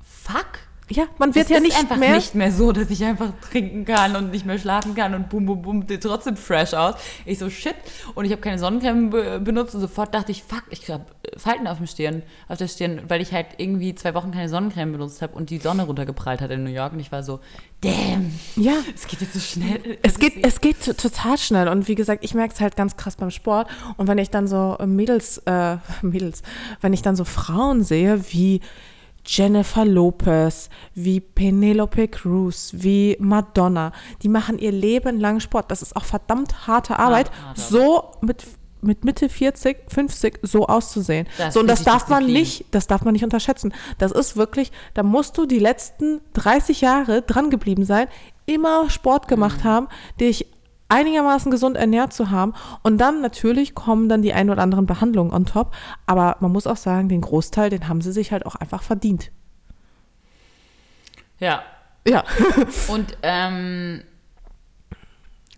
fuck, ja, man wird das ja nicht einfach mehr. nicht mehr so, dass ich einfach trinken kann und nicht mehr schlafen kann und bum, bum, bum, sieht trotzdem fresh aus. Ich so, shit. Und ich habe keine Sonnencreme be benutzt und sofort dachte ich, fuck, ich habe Falten auf, dem Stirn, auf der Stirn, weil ich halt irgendwie zwei Wochen keine Sonnencreme benutzt habe und die Sonne runtergeprallt hat in New York. Und ich war so, damn. Ja. Es geht jetzt so schnell. Es geht, es geht total schnell. Und wie gesagt, ich merke es halt ganz krass beim Sport. Und wenn ich dann so Mädels, äh, Mädels, wenn ich dann so Frauen sehe, wie Jennifer Lopez, wie Penelope Cruz, wie Madonna. Die machen ihr Leben lang Sport. Das ist auch verdammt harte Arbeit, hart, hart, so mit mit Mitte 40, 50 so auszusehen. Das so, und das darf man nicht, das darf man nicht unterschätzen. Das ist wirklich, da musst du die letzten 30 Jahre dran geblieben sein, immer Sport gemacht mhm. haben, dich einigermaßen gesund ernährt zu haben. Und dann natürlich kommen dann die ein oder anderen Behandlungen on top. Aber man muss auch sagen, den Großteil, den haben sie sich halt auch einfach verdient. Ja. Ja. Und ähm,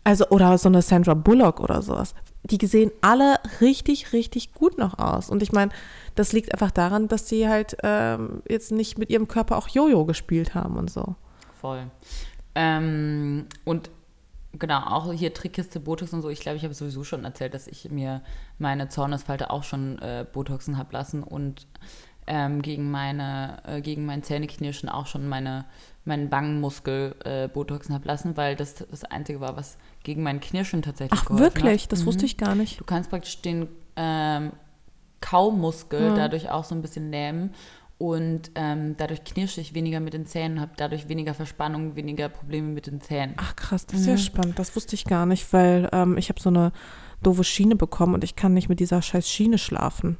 also, oder so eine Sandra Bullock oder sowas. Die sehen alle richtig, richtig gut noch aus. Und ich meine, das liegt einfach daran, dass sie halt ähm, jetzt nicht mit ihrem Körper auch Jojo gespielt haben und so. Voll. Ähm, und genau, auch hier Trickkiste, Botox und so. Ich glaube, ich habe sowieso schon erzählt, dass ich mir meine Zornesfalte auch schon äh, Botoxen habe lassen und ähm, gegen meine, äh, gegen mein Zähneknirschen auch schon meine, meinen Wangenmuskel äh, Botoxen habe lassen, weil das das Einzige war, was gegen mein Knirschen tatsächlich Ach, geholfen wirklich? Hat. Das mhm. wusste ich gar nicht. Du kannst praktisch den ähm, Kaumuskel ja. dadurch auch so ein bisschen lähmen und ähm, dadurch knirsche ich weniger mit den Zähnen, habe dadurch weniger Verspannung, weniger Probleme mit den Zähnen. Ach krass, das ist mhm. ja spannend. Das wusste ich gar nicht, weil ähm, ich habe so eine doofe Schiene bekommen und ich kann nicht mit dieser scheiß Schiene schlafen.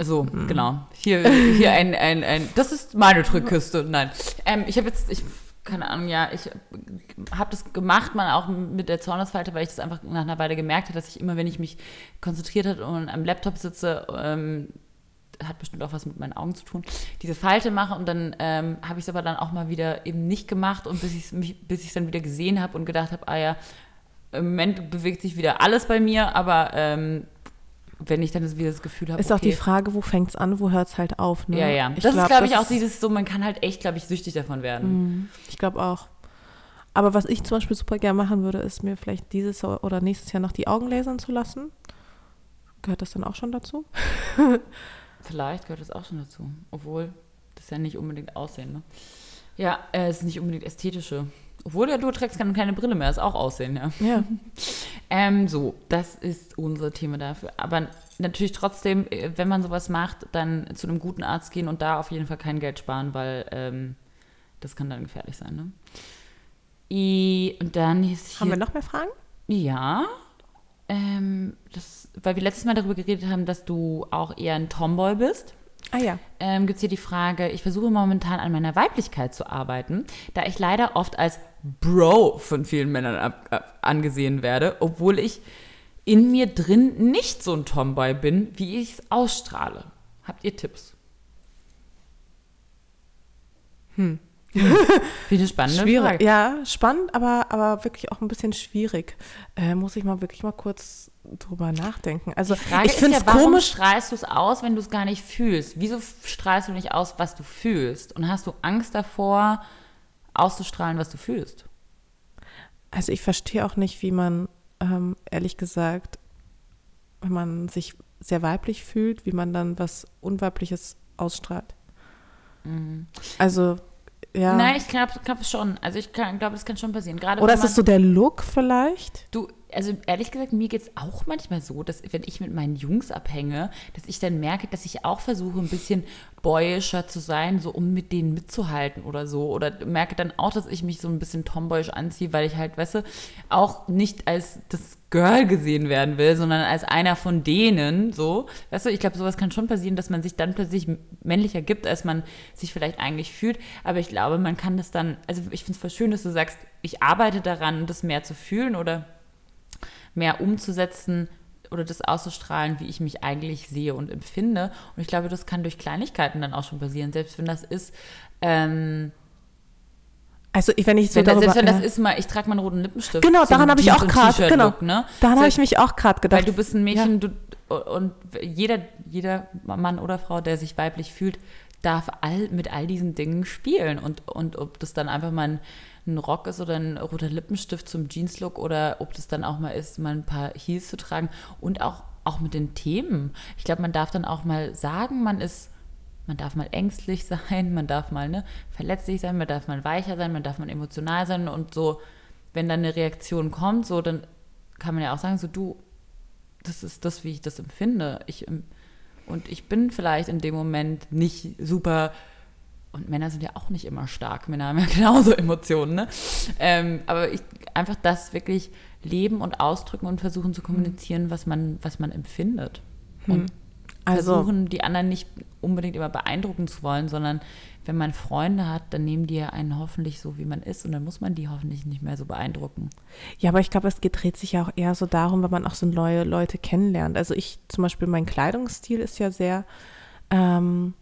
So, mhm. genau. Hier, hier ein, ein, ein, das ist meine Drückküste. Nein, ähm, ich habe jetzt, ich, keine Ahnung, ja, ich habe das gemacht, mal auch mit der Zornesfalte, weil ich das einfach nach einer Weile gemerkt habe, dass ich immer, wenn ich mich konzentriert habe und am Laptop sitze, ähm, hat bestimmt auch was mit meinen Augen zu tun, diese Falte mache und dann ähm, habe ich es aber dann auch mal wieder eben nicht gemacht und bis ich es dann wieder gesehen habe und gedacht habe, ah ja, im Moment bewegt sich wieder alles bei mir, aber ähm, wenn ich dann wieder das Gefühl habe. Ist okay, auch die Frage, wo fängt es an, wo hört es halt auf. Ne? Ja, ja. Ich das glaub, ist, glaube ich, auch dieses so, man kann halt echt, glaube ich, süchtig davon werden. Mhm. Ich glaube auch. Aber was ich zum Beispiel super gerne machen würde, ist mir vielleicht dieses oder nächstes Jahr noch die Augen lasern zu lassen. Gehört das dann auch schon dazu? Vielleicht gehört das auch schon dazu. Obwohl, das ist ja nicht unbedingt Aussehen, ne? Ja, äh, es ist nicht unbedingt ästhetische. Obwohl ja, du trägst keine Brille mehr, ist auch Aussehen, ja. Ja. ähm, so, das ist unser Thema dafür. Aber natürlich trotzdem, äh, wenn man sowas macht, dann zu einem guten Arzt gehen und da auf jeden Fall kein Geld sparen, weil ähm, das kann dann gefährlich sein, ne? I, und dann ist hier, Haben wir noch mehr Fragen? Ja. Ähm, das, weil wir letztes Mal darüber geredet haben, dass du auch eher ein Tomboy bist. Ah ja. Ähm, Gibt es hier die Frage, ich versuche momentan an meiner Weiblichkeit zu arbeiten, da ich leider oft als Bro von vielen Männern ab, ab, angesehen werde, obwohl ich in mir drin nicht so ein Tomboy bin, wie ich es ausstrahle. Habt ihr Tipps? Hm. Finde ich spannend. Schwierig. Ja, spannend, aber, aber wirklich auch ein bisschen schwierig. Äh, muss ich mal wirklich mal kurz drüber nachdenken. Also ich finde es ja, komisch. strahlst du es aus, wenn du es gar nicht fühlst? Wieso strahlst du nicht aus, was du fühlst? Und hast du Angst davor, auszustrahlen, was du fühlst? Also ich verstehe auch nicht, wie man, ähm, ehrlich gesagt, wenn man sich sehr weiblich fühlt, wie man dann was Unweibliches ausstrahlt. Mhm. Also ja. Nein, ich glaube glaub schon. Also ich glaube, das kann schon passieren. Gerade Oder ist es so der Look vielleicht? Du, also ehrlich gesagt, mir geht es auch manchmal so, dass wenn ich mit meinen Jungs abhänge, dass ich dann merke, dass ich auch versuche, ein bisschen boyischer zu sein, so um mit denen mitzuhalten oder so. Oder merke dann auch, dass ich mich so ein bisschen tomboyisch anziehe, weil ich halt, weißt du, auch nicht als das Girl gesehen werden will, sondern als einer von denen, so. Weißt du, ich glaube, sowas kann schon passieren, dass man sich dann plötzlich männlicher gibt, als man sich vielleicht eigentlich fühlt. Aber ich glaube, man kann das dann, also ich finde es voll schön, dass du sagst, ich arbeite daran, das mehr zu fühlen oder mehr umzusetzen oder das auszustrahlen, wie ich mich eigentlich sehe und empfinde. Und ich glaube, das kann durch Kleinigkeiten dann auch schon passieren, selbst wenn das ist. Ähm, also wenn ich so wenn, darüber, selbst wenn das ist mal, ich trage mal einen roten Lippenstift. Genau, daran habe ich auch gerade, genau. Ne? Daran habe ich mich auch gerade gedacht. Weil du bist ein Mädchen, ja. du, und jeder, jeder Mann oder Frau, der sich weiblich fühlt, darf all mit all diesen Dingen spielen und und ob das dann einfach mal ein ein Rock ist oder ein roter Lippenstift zum Jeans-Look oder ob das dann auch mal ist, mal ein paar Heels zu tragen und auch, auch mit den Themen. Ich glaube, man darf dann auch mal sagen, man ist, man darf mal ängstlich sein, man darf mal ne, verletzlich sein, man darf mal weicher sein, man darf mal emotional sein und so, wenn dann eine Reaktion kommt, so, dann kann man ja auch sagen, so du, das ist das, wie ich das empfinde. Ich, und ich bin vielleicht in dem Moment nicht super und Männer sind ja auch nicht immer stark. Männer haben ja genauso Emotionen. Ne? Ähm, aber ich, einfach das wirklich leben und ausdrücken und versuchen zu kommunizieren, was man, was man empfindet. Hm. Und also, versuchen, die anderen nicht unbedingt immer beeindrucken zu wollen, sondern wenn man Freunde hat, dann nehmen die ja einen hoffentlich so, wie man ist und dann muss man die hoffentlich nicht mehr so beeindrucken. Ja, aber ich glaube, es dreht sich ja auch eher so darum, wenn man auch so neue Leute kennenlernt. Also ich zum Beispiel, mein Kleidungsstil ist ja sehr ähm,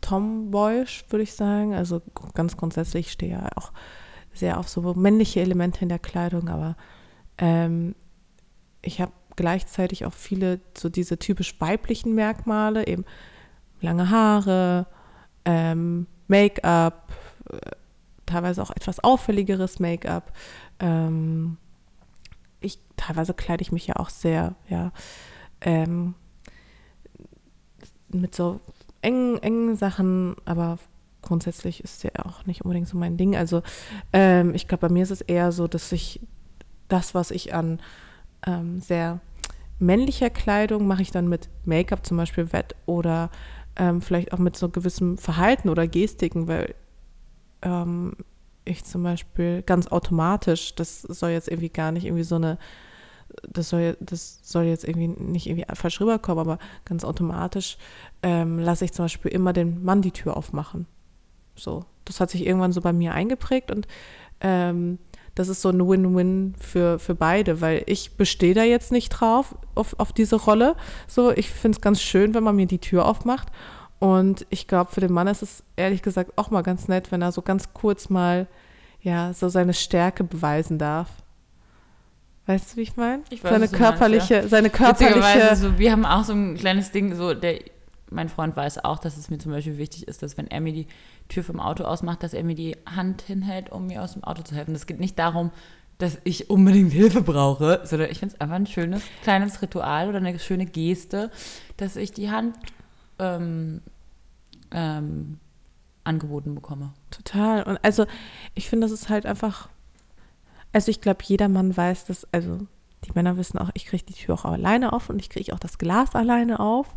tomboyisch, würde ich sagen. Also ganz grundsätzlich stehe ja auch sehr auf so männliche Elemente in der Kleidung, aber ähm, ich habe gleichzeitig auch viele so diese typisch weiblichen Merkmale, eben lange Haare, ähm, Make-up, äh, teilweise auch etwas auffälligeres Make-up. Ähm, ich teilweise kleide ich mich ja auch sehr, ja, ähm, mit so engen, engen Sachen, aber grundsätzlich ist ja auch nicht unbedingt so mein Ding. Also ähm, ich glaube, bei mir ist es eher so, dass ich das, was ich an ähm, sehr männlicher Kleidung mache ich dann mit Make-up zum Beispiel wett oder ähm, vielleicht auch mit so gewissem Verhalten oder Gestiken, weil ähm, ich zum Beispiel ganz automatisch, das soll jetzt irgendwie gar nicht irgendwie so eine das soll, das soll jetzt irgendwie nicht irgendwie falsch rüberkommen, aber ganz automatisch ähm, lasse ich zum Beispiel immer den Mann die Tür aufmachen. So, das hat sich irgendwann so bei mir eingeprägt und ähm, das ist so ein Win-Win für, für beide, weil ich bestehe da jetzt nicht drauf, auf, auf diese Rolle. So, ich finde es ganz schön, wenn man mir die Tür aufmacht. Und ich glaube, für den Mann ist es ehrlich gesagt auch mal ganz nett, wenn er so ganz kurz mal ja so seine Stärke beweisen darf. Weißt du, wie ich meine? Seine körperliche, meinst, ja. seine körperliche. So, wir haben auch so ein kleines Ding, so der, mein Freund weiß auch, dass es mir zum Beispiel wichtig ist, dass wenn er mir die Tür vom Auto ausmacht, dass er mir die Hand hinhält, um mir aus dem Auto zu helfen. Es geht nicht darum, dass ich unbedingt Hilfe brauche, sondern ich finde es einfach ein schönes kleines Ritual oder eine schöne Geste, dass ich die Hand ähm, ähm, angeboten bekomme. Total. Und also ich finde, das ist halt einfach also ich glaube, jeder Mann weiß dass, also die Männer wissen auch, ich kriege die Tür auch alleine auf und ich kriege auch das Glas alleine auf.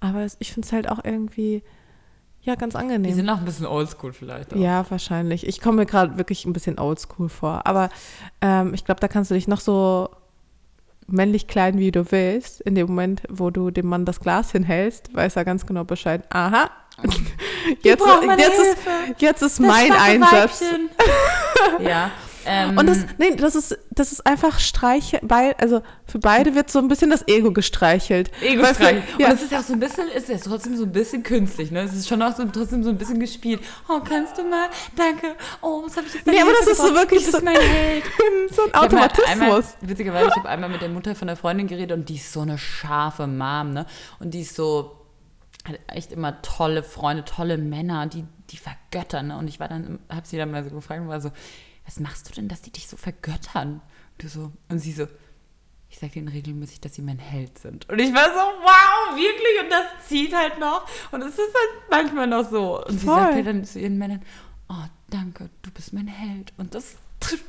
Aber ich finde es halt auch irgendwie, ja, ganz angenehm. Die sind auch ein bisschen oldschool vielleicht. Auch. Ja, wahrscheinlich. Ich komme mir gerade wirklich ein bisschen oldschool vor. Aber ähm, ich glaube, da kannst du dich noch so männlich kleiden, wie du willst. In dem Moment, wo du dem Mann das Glas hinhältst, weiß er ganz genau Bescheid. Aha, jetzt, jetzt, ist, jetzt ist mein Einsatz. ja. Ähm, und das, nee, das ist, das ist einfach Streiche, bei, also für beide wird so ein bisschen das Ego gestreichelt. Ego streichelt. Ja. Und es ist ja auch so ein bisschen, ist ja trotzdem so ein bisschen künstlich, ne? Es ist schon auch so, trotzdem so ein bisschen gespielt. Oh, kannst du mal? Danke. Oh, was habe ich jetzt Nee, aber das ist so wirklich so, so ein Automatismus. Einmal, witzigerweise, ich habe einmal mit der Mutter von der Freundin geredet und die ist so eine scharfe Mom, ne? Und die ist so, hat echt immer tolle Freunde, tolle Männer, die, die vergöttern, ne? Und ich war dann, habe sie dann mal so gefragt und war so, was machst du denn, dass die dich so vergöttern? Und du so, und sie so, ich sage denen regelmäßig, dass sie mein Held sind. Und ich war so, wow, wirklich? Und das zieht halt noch. Und es ist halt manchmal noch so. Und sie Voll. sagt halt dann zu ihren Männern, oh, danke, du bist mein Held. Und das,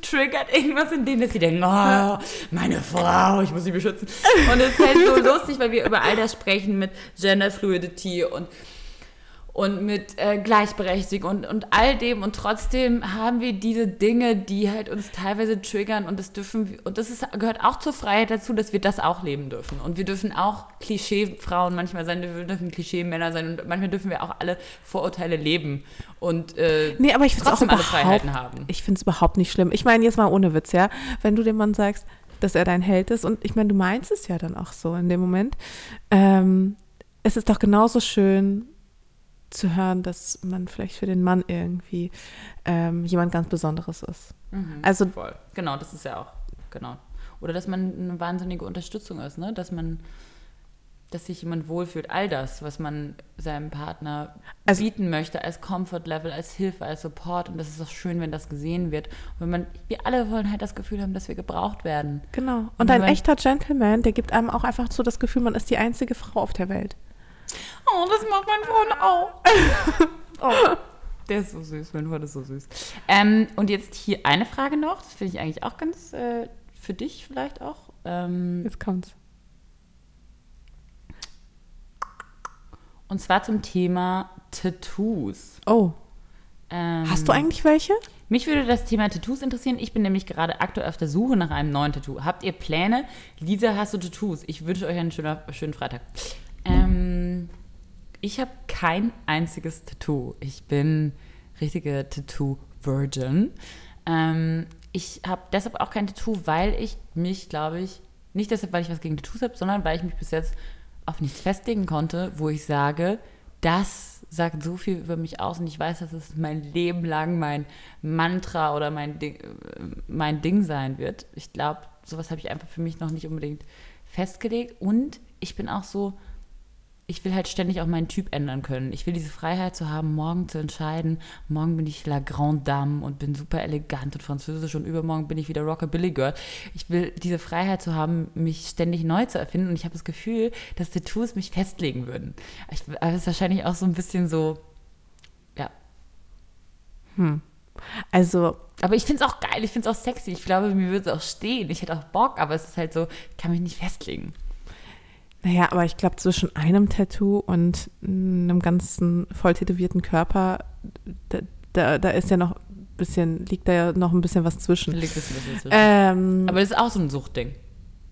triggert irgendwas in denen, dass sie denken, oh, meine Frau, ich muss sie beschützen. Und es ist halt so lustig, weil wir über all das sprechen mit Gender Fluidity und und mit äh, Gleichberechtigung und, und all dem und trotzdem haben wir diese Dinge, die halt uns teilweise triggern und das dürfen und das ist, gehört auch zur Freiheit dazu, dass wir das auch leben dürfen und wir dürfen auch Klischee-Frauen manchmal sein, wir dürfen Klischee-Männer sein und manchmal dürfen wir auch alle Vorurteile leben und äh, nee, aber ich trotzdem auch alle Freiheiten haben. Ich finde es überhaupt nicht schlimm. Ich meine jetzt mal ohne Witz, ja, wenn du dem Mann sagst, dass er dein Held ist und ich meine, du meinst es ja dann auch so in dem Moment. Ähm, es ist doch genauso schön, zu hören, dass man vielleicht für den Mann irgendwie ähm, jemand ganz Besonderes ist. Mhm, also voll. Genau, das ist ja auch genau. Oder dass man eine wahnsinnige Unterstützung ist, ne? Dass man, dass sich jemand wohlfühlt, all das, was man seinem Partner also, bieten möchte, als Comfort Level, als Hilfe, als Support. Und das ist auch schön, wenn das gesehen wird. Und wenn man, wir alle wollen halt das Gefühl haben, dass wir gebraucht werden. Genau. Und, Und ein echter Gentleman, der gibt einem auch einfach so das Gefühl, man ist die einzige Frau auf der Welt. Oh, das macht mein Freund auch. oh. Der ist so süß, mein Freund ist so süß. Ähm, und jetzt hier eine Frage noch, das finde ich eigentlich auch ganz äh, für dich vielleicht auch. Ähm, jetzt kommt's. Und zwar zum Thema Tattoos. Oh. Ähm, Hast du eigentlich welche? Mich würde das Thema Tattoos interessieren. Ich bin nämlich gerade aktuell auf der Suche nach einem neuen Tattoo. Habt ihr Pläne? Lisa, hast du Tattoos? Ich wünsche euch einen schönen, schönen Freitag. Ähm, ich habe kein einziges Tattoo. Ich bin richtige Tattoo-Virgin. Ähm, ich habe deshalb auch kein Tattoo, weil ich mich, glaube ich, nicht deshalb, weil ich was gegen Tattoos habe, sondern weil ich mich bis jetzt auf nichts festlegen konnte, wo ich sage, das sagt so viel über mich aus und ich weiß, dass es mein Leben lang mein Mantra oder mein Ding, mein Ding sein wird. Ich glaube, sowas habe ich einfach für mich noch nicht unbedingt festgelegt und ich bin auch so, ich will halt ständig auch meinen Typ ändern können. Ich will diese Freiheit zu haben, morgen zu entscheiden, morgen bin ich la grande dame und bin super elegant und französisch und übermorgen bin ich wieder Rockabilly Girl. Ich will diese Freiheit zu haben, mich ständig neu zu erfinden und ich habe das Gefühl, dass Tattoos mich festlegen würden. Ich, das ist wahrscheinlich auch so ein bisschen so, ja. Hm. Also. Aber ich finde es auch geil, ich finde es auch sexy. Ich glaube, mir würde es auch stehen. Ich hätte auch Bock, aber es ist halt so, ich kann mich nicht festlegen. Naja, aber ich glaube, zwischen einem Tattoo und einem ganzen voll tätowierten Körper, da, da, da ist ja noch ein bisschen, liegt da ja noch ein bisschen was zwischen. Liegt ein bisschen zwischen. Ähm, aber das ist auch so ein Suchtding,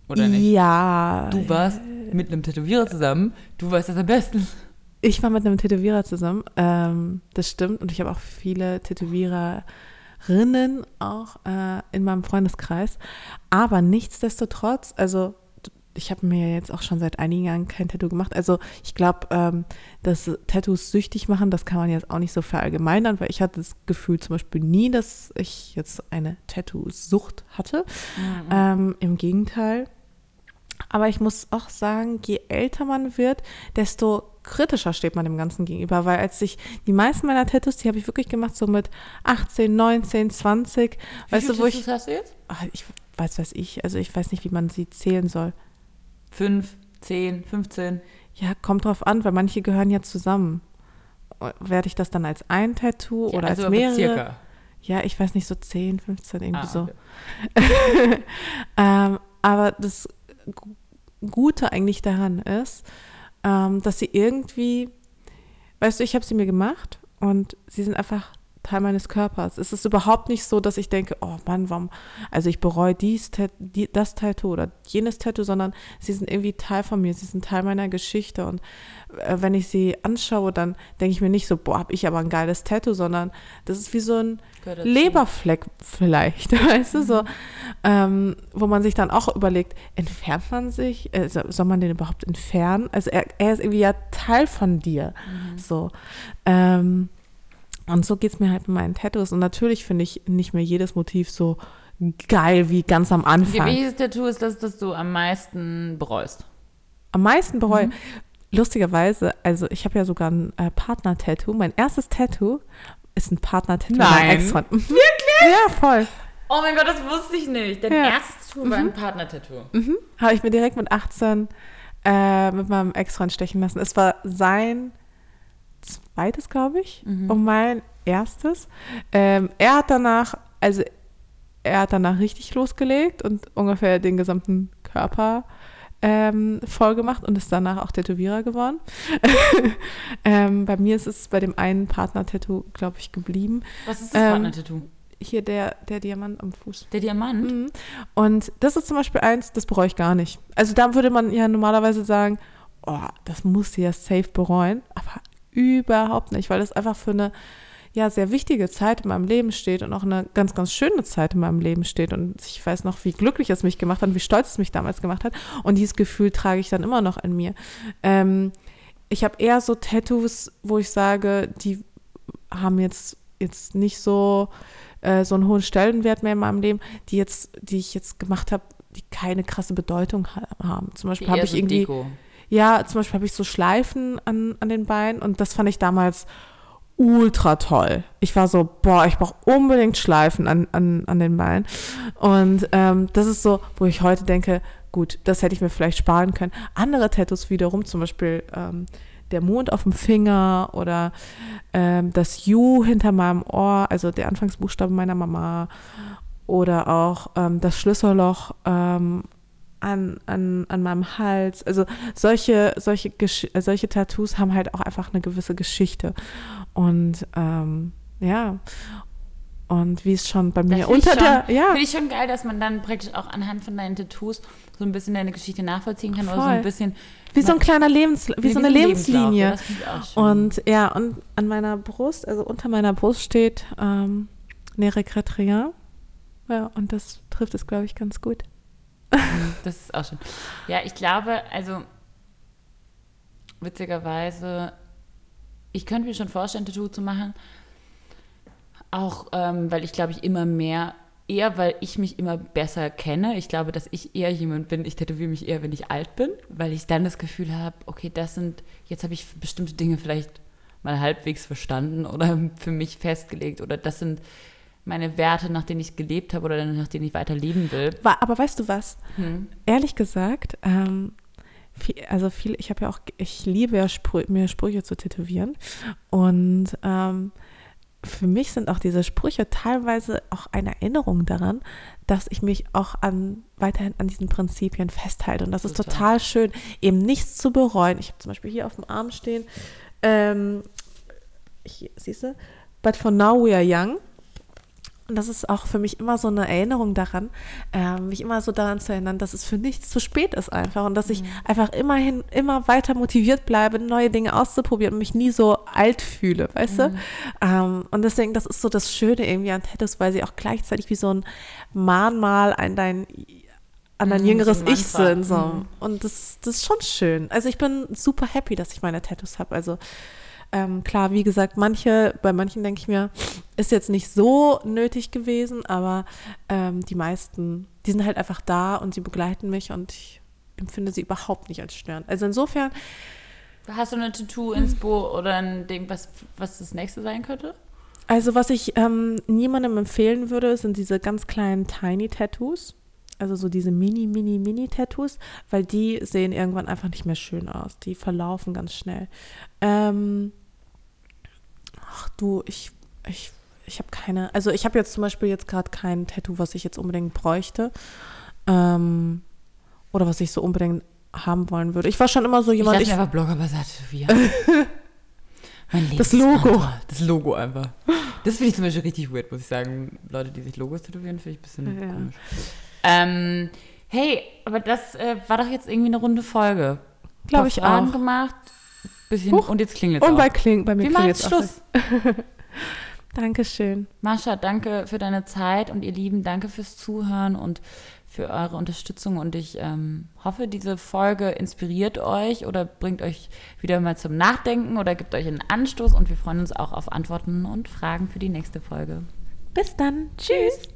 oder nicht? Ja. Du warst mit einem Tätowierer zusammen, du weißt das am besten. Ich war mit einem Tätowierer zusammen, ähm, das stimmt. Und ich habe auch viele Tätowiererinnen auch äh, in meinem Freundeskreis. Aber nichtsdestotrotz, also ich habe mir jetzt auch schon seit einigen Jahren kein Tattoo gemacht. Also ich glaube, ähm, dass Tattoos süchtig machen, das kann man jetzt auch nicht so verallgemeinern, weil ich hatte das Gefühl zum Beispiel nie, dass ich jetzt eine Tattoo-Sucht hatte. Mhm. Ähm, Im Gegenteil. Aber ich muss auch sagen, je älter man wird, desto kritischer steht man dem Ganzen gegenüber, weil als ich die meisten meiner Tattoos, die habe ich wirklich gemacht, so mit 18, 19, 20. Wie weißt du, wo Tattoos ich. hast du jetzt? Ach, ich weiß, weiß ich. Also ich weiß nicht, wie man sie zählen soll. Fünf, zehn, 15? Ja, kommt drauf an, weil manche gehören ja zusammen. Werde ich das dann als ein Tattoo ja, oder also als mehrere? Circa. Ja, ich weiß nicht, so 10, 15, irgendwie ah, so. Okay. ähm, aber das Gute eigentlich daran ist, ähm, dass sie irgendwie, weißt du, ich habe sie mir gemacht und sie sind einfach Teil meines Körpers. Es ist überhaupt nicht so, dass ich denke, oh Mann, warum, also ich bereue dies, die, das Tattoo oder jenes Tattoo, sondern sie sind irgendwie Teil von mir, sie sind Teil meiner Geschichte und äh, wenn ich sie anschaue, dann denke ich mir nicht so, boah, hab ich aber ein geiles Tattoo, sondern das ist wie so ein Leberfleck vielleicht, weißt du, so, mhm. ähm, wo man sich dann auch überlegt, entfernt man sich, äh, soll man den überhaupt entfernen? Also er, er ist irgendwie ja Teil von dir, mhm. so, ähm, und so geht es mir halt mit meinen Tattoos. Und natürlich finde ich nicht mehr jedes Motiv so geil wie ganz am Anfang. Welches Tattoo ist das, das du am meisten bereust? Am meisten bereue? Mhm. Lustigerweise, also ich habe ja sogar ein äh, Partner-Tattoo. Mein erstes Tattoo ist ein Partner-Tattoo. Nein. Ex Wirklich? Ja, voll. Oh mein Gott, das wusste ich nicht. Dein ja. erstes Tattoo mhm. war ein mhm. Partner-Tattoo. Mhm. Habe ich mir direkt mit 18 äh, mit meinem Ex-Freund stechen lassen. Es war sein zweites, glaube ich, mhm. und mein erstes. Ähm, er hat danach, also er hat danach richtig losgelegt und ungefähr den gesamten Körper ähm, voll gemacht und ist danach auch Tätowierer geworden. ähm, bei mir ist es bei dem einen Partner-Tattoo, glaube ich, geblieben. Was ist das ähm, Partner-Tattoo? Hier der, der Diamant am Fuß. Der Diamant? Mhm. Und das ist zum Beispiel eins, das bereue ich gar nicht. Also da würde man ja normalerweise sagen, oh, das muss sie ja safe bereuen, aber überhaupt nicht, weil das einfach für eine ja sehr wichtige Zeit in meinem Leben steht und auch eine ganz, ganz schöne Zeit in meinem Leben steht. Und ich weiß noch, wie glücklich es mich gemacht hat und wie stolz es mich damals gemacht hat. Und dieses Gefühl trage ich dann immer noch in mir. Ähm, ich habe eher so Tattoos, wo ich sage, die haben jetzt, jetzt nicht so, äh, so einen hohen Stellenwert mehr in meinem Leben, die jetzt, die ich jetzt gemacht habe, die keine krasse Bedeutung haben. Zum Beispiel habe ich irgendwie. Deko. Ja, zum Beispiel habe ich so Schleifen an, an den Beinen und das fand ich damals ultra toll. Ich war so, boah, ich brauche unbedingt Schleifen an, an, an den Beinen. Und ähm, das ist so, wo ich heute denke, gut, das hätte ich mir vielleicht sparen können. Andere Tattoos wiederum, zum Beispiel ähm, der Mond auf dem Finger oder ähm, das U hinter meinem Ohr, also der Anfangsbuchstabe meiner Mama oder auch ähm, das Schlüsselloch ähm, an, an, an meinem Hals. Also solche, solche, solche Tattoos haben halt auch einfach eine gewisse Geschichte. Und ähm, ja, und wie es schon bei mir unter der. Ja. Finde ich schon geil, dass man dann praktisch auch anhand von deinen Tattoos so ein bisschen deine Geschichte nachvollziehen kann Voll. oder so ein bisschen. Wie so ein kleiner Lebens, wie so eine Lebenslinie. Und ja, und an meiner Brust, also unter meiner Brust steht ähm, Ne regrette rien. Ja, und das trifft es, glaube ich, ganz gut. Das ist auch schön. Ja, ich glaube, also witzigerweise ich könnte mir schon vorstellen, Tattoo zu machen. Auch ähm, weil ich glaube ich immer mehr, eher weil ich mich immer besser kenne. Ich glaube, dass ich eher jemand bin, ich tätowiere mich eher, wenn ich alt bin, weil ich dann das Gefühl habe, okay, das sind, jetzt habe ich bestimmte Dinge vielleicht mal halbwegs verstanden oder für mich festgelegt oder das sind meine Werte, nach denen ich gelebt habe oder nach denen ich weiter leben will. Aber weißt du was? Hm. Ehrlich gesagt, ähm, viel, also viel, ich habe ja auch, ich liebe ja Sprü mir Sprüche zu tätowieren und ähm, für mich sind auch diese Sprüche teilweise auch eine Erinnerung daran, dass ich mich auch an weiterhin an diesen Prinzipien festhalte. Und das ist total schön, eben nichts zu bereuen. Ich habe zum Beispiel hier auf dem Arm stehen, ähm, siehst du, but for now we are young. Und das ist auch für mich immer so eine Erinnerung daran, äh, mich immer so daran zu erinnern, dass es für nichts zu spät ist einfach und dass ich mhm. einfach immerhin immer weiter motiviert bleibe, neue Dinge auszuprobieren und mich nie so alt fühle, weißt mhm. du? Ähm, und deswegen, das ist so das Schöne irgendwie an Tattoos, weil sie auch gleichzeitig wie so ein Mahnmal an dein an dein mhm, jüngeres Ich sind. So. Mhm. Und das, das ist schon schön. Also ich bin super happy, dass ich meine Tattoos habe. Also ähm, klar, wie gesagt, manche, bei manchen denke ich mir, ist jetzt nicht so nötig gewesen, aber ähm, die meisten, die sind halt einfach da und sie begleiten mich und ich empfinde sie überhaupt nicht als störend. Also insofern. Hast du eine Tattoo-Inspo oder ein Ding, was, was das nächste sein könnte? Also, was ich ähm, niemandem empfehlen würde, sind diese ganz kleinen Tiny-Tattoos. Also so diese Mini, Mini, Mini-Tattoos, weil die sehen irgendwann einfach nicht mehr schön aus. Die verlaufen ganz schnell. Ähm, ach du, ich, ich, ich habe keine, also ich habe jetzt zum Beispiel jetzt gerade kein Tattoo, was ich jetzt unbedingt bräuchte. Ähm, oder was ich so unbedingt haben wollen würde. Ich war schon immer so jemand. Ich mir einfach Blogger tätowieren. das Logo. Das Logo einfach. Das finde ich zum Beispiel richtig weird, muss ich sagen. Leute, die sich Logos tätowieren, finde ich ein bisschen ja. komisch. Ähm, hey, aber das äh, war doch jetzt irgendwie eine runde Folge. Glaube ich auch. gemacht. Bisschen, Huch. und jetzt klingelt es Und bei, Kling, bei mir klingelt es Schluss. Dankeschön. Mascha, danke für deine Zeit und ihr Lieben, danke fürs Zuhören und für eure Unterstützung. Und ich ähm, hoffe, diese Folge inspiriert euch oder bringt euch wieder mal zum Nachdenken oder gibt euch einen Anstoß. Und wir freuen uns auch auf Antworten und Fragen für die nächste Folge. Bis dann. Tschüss.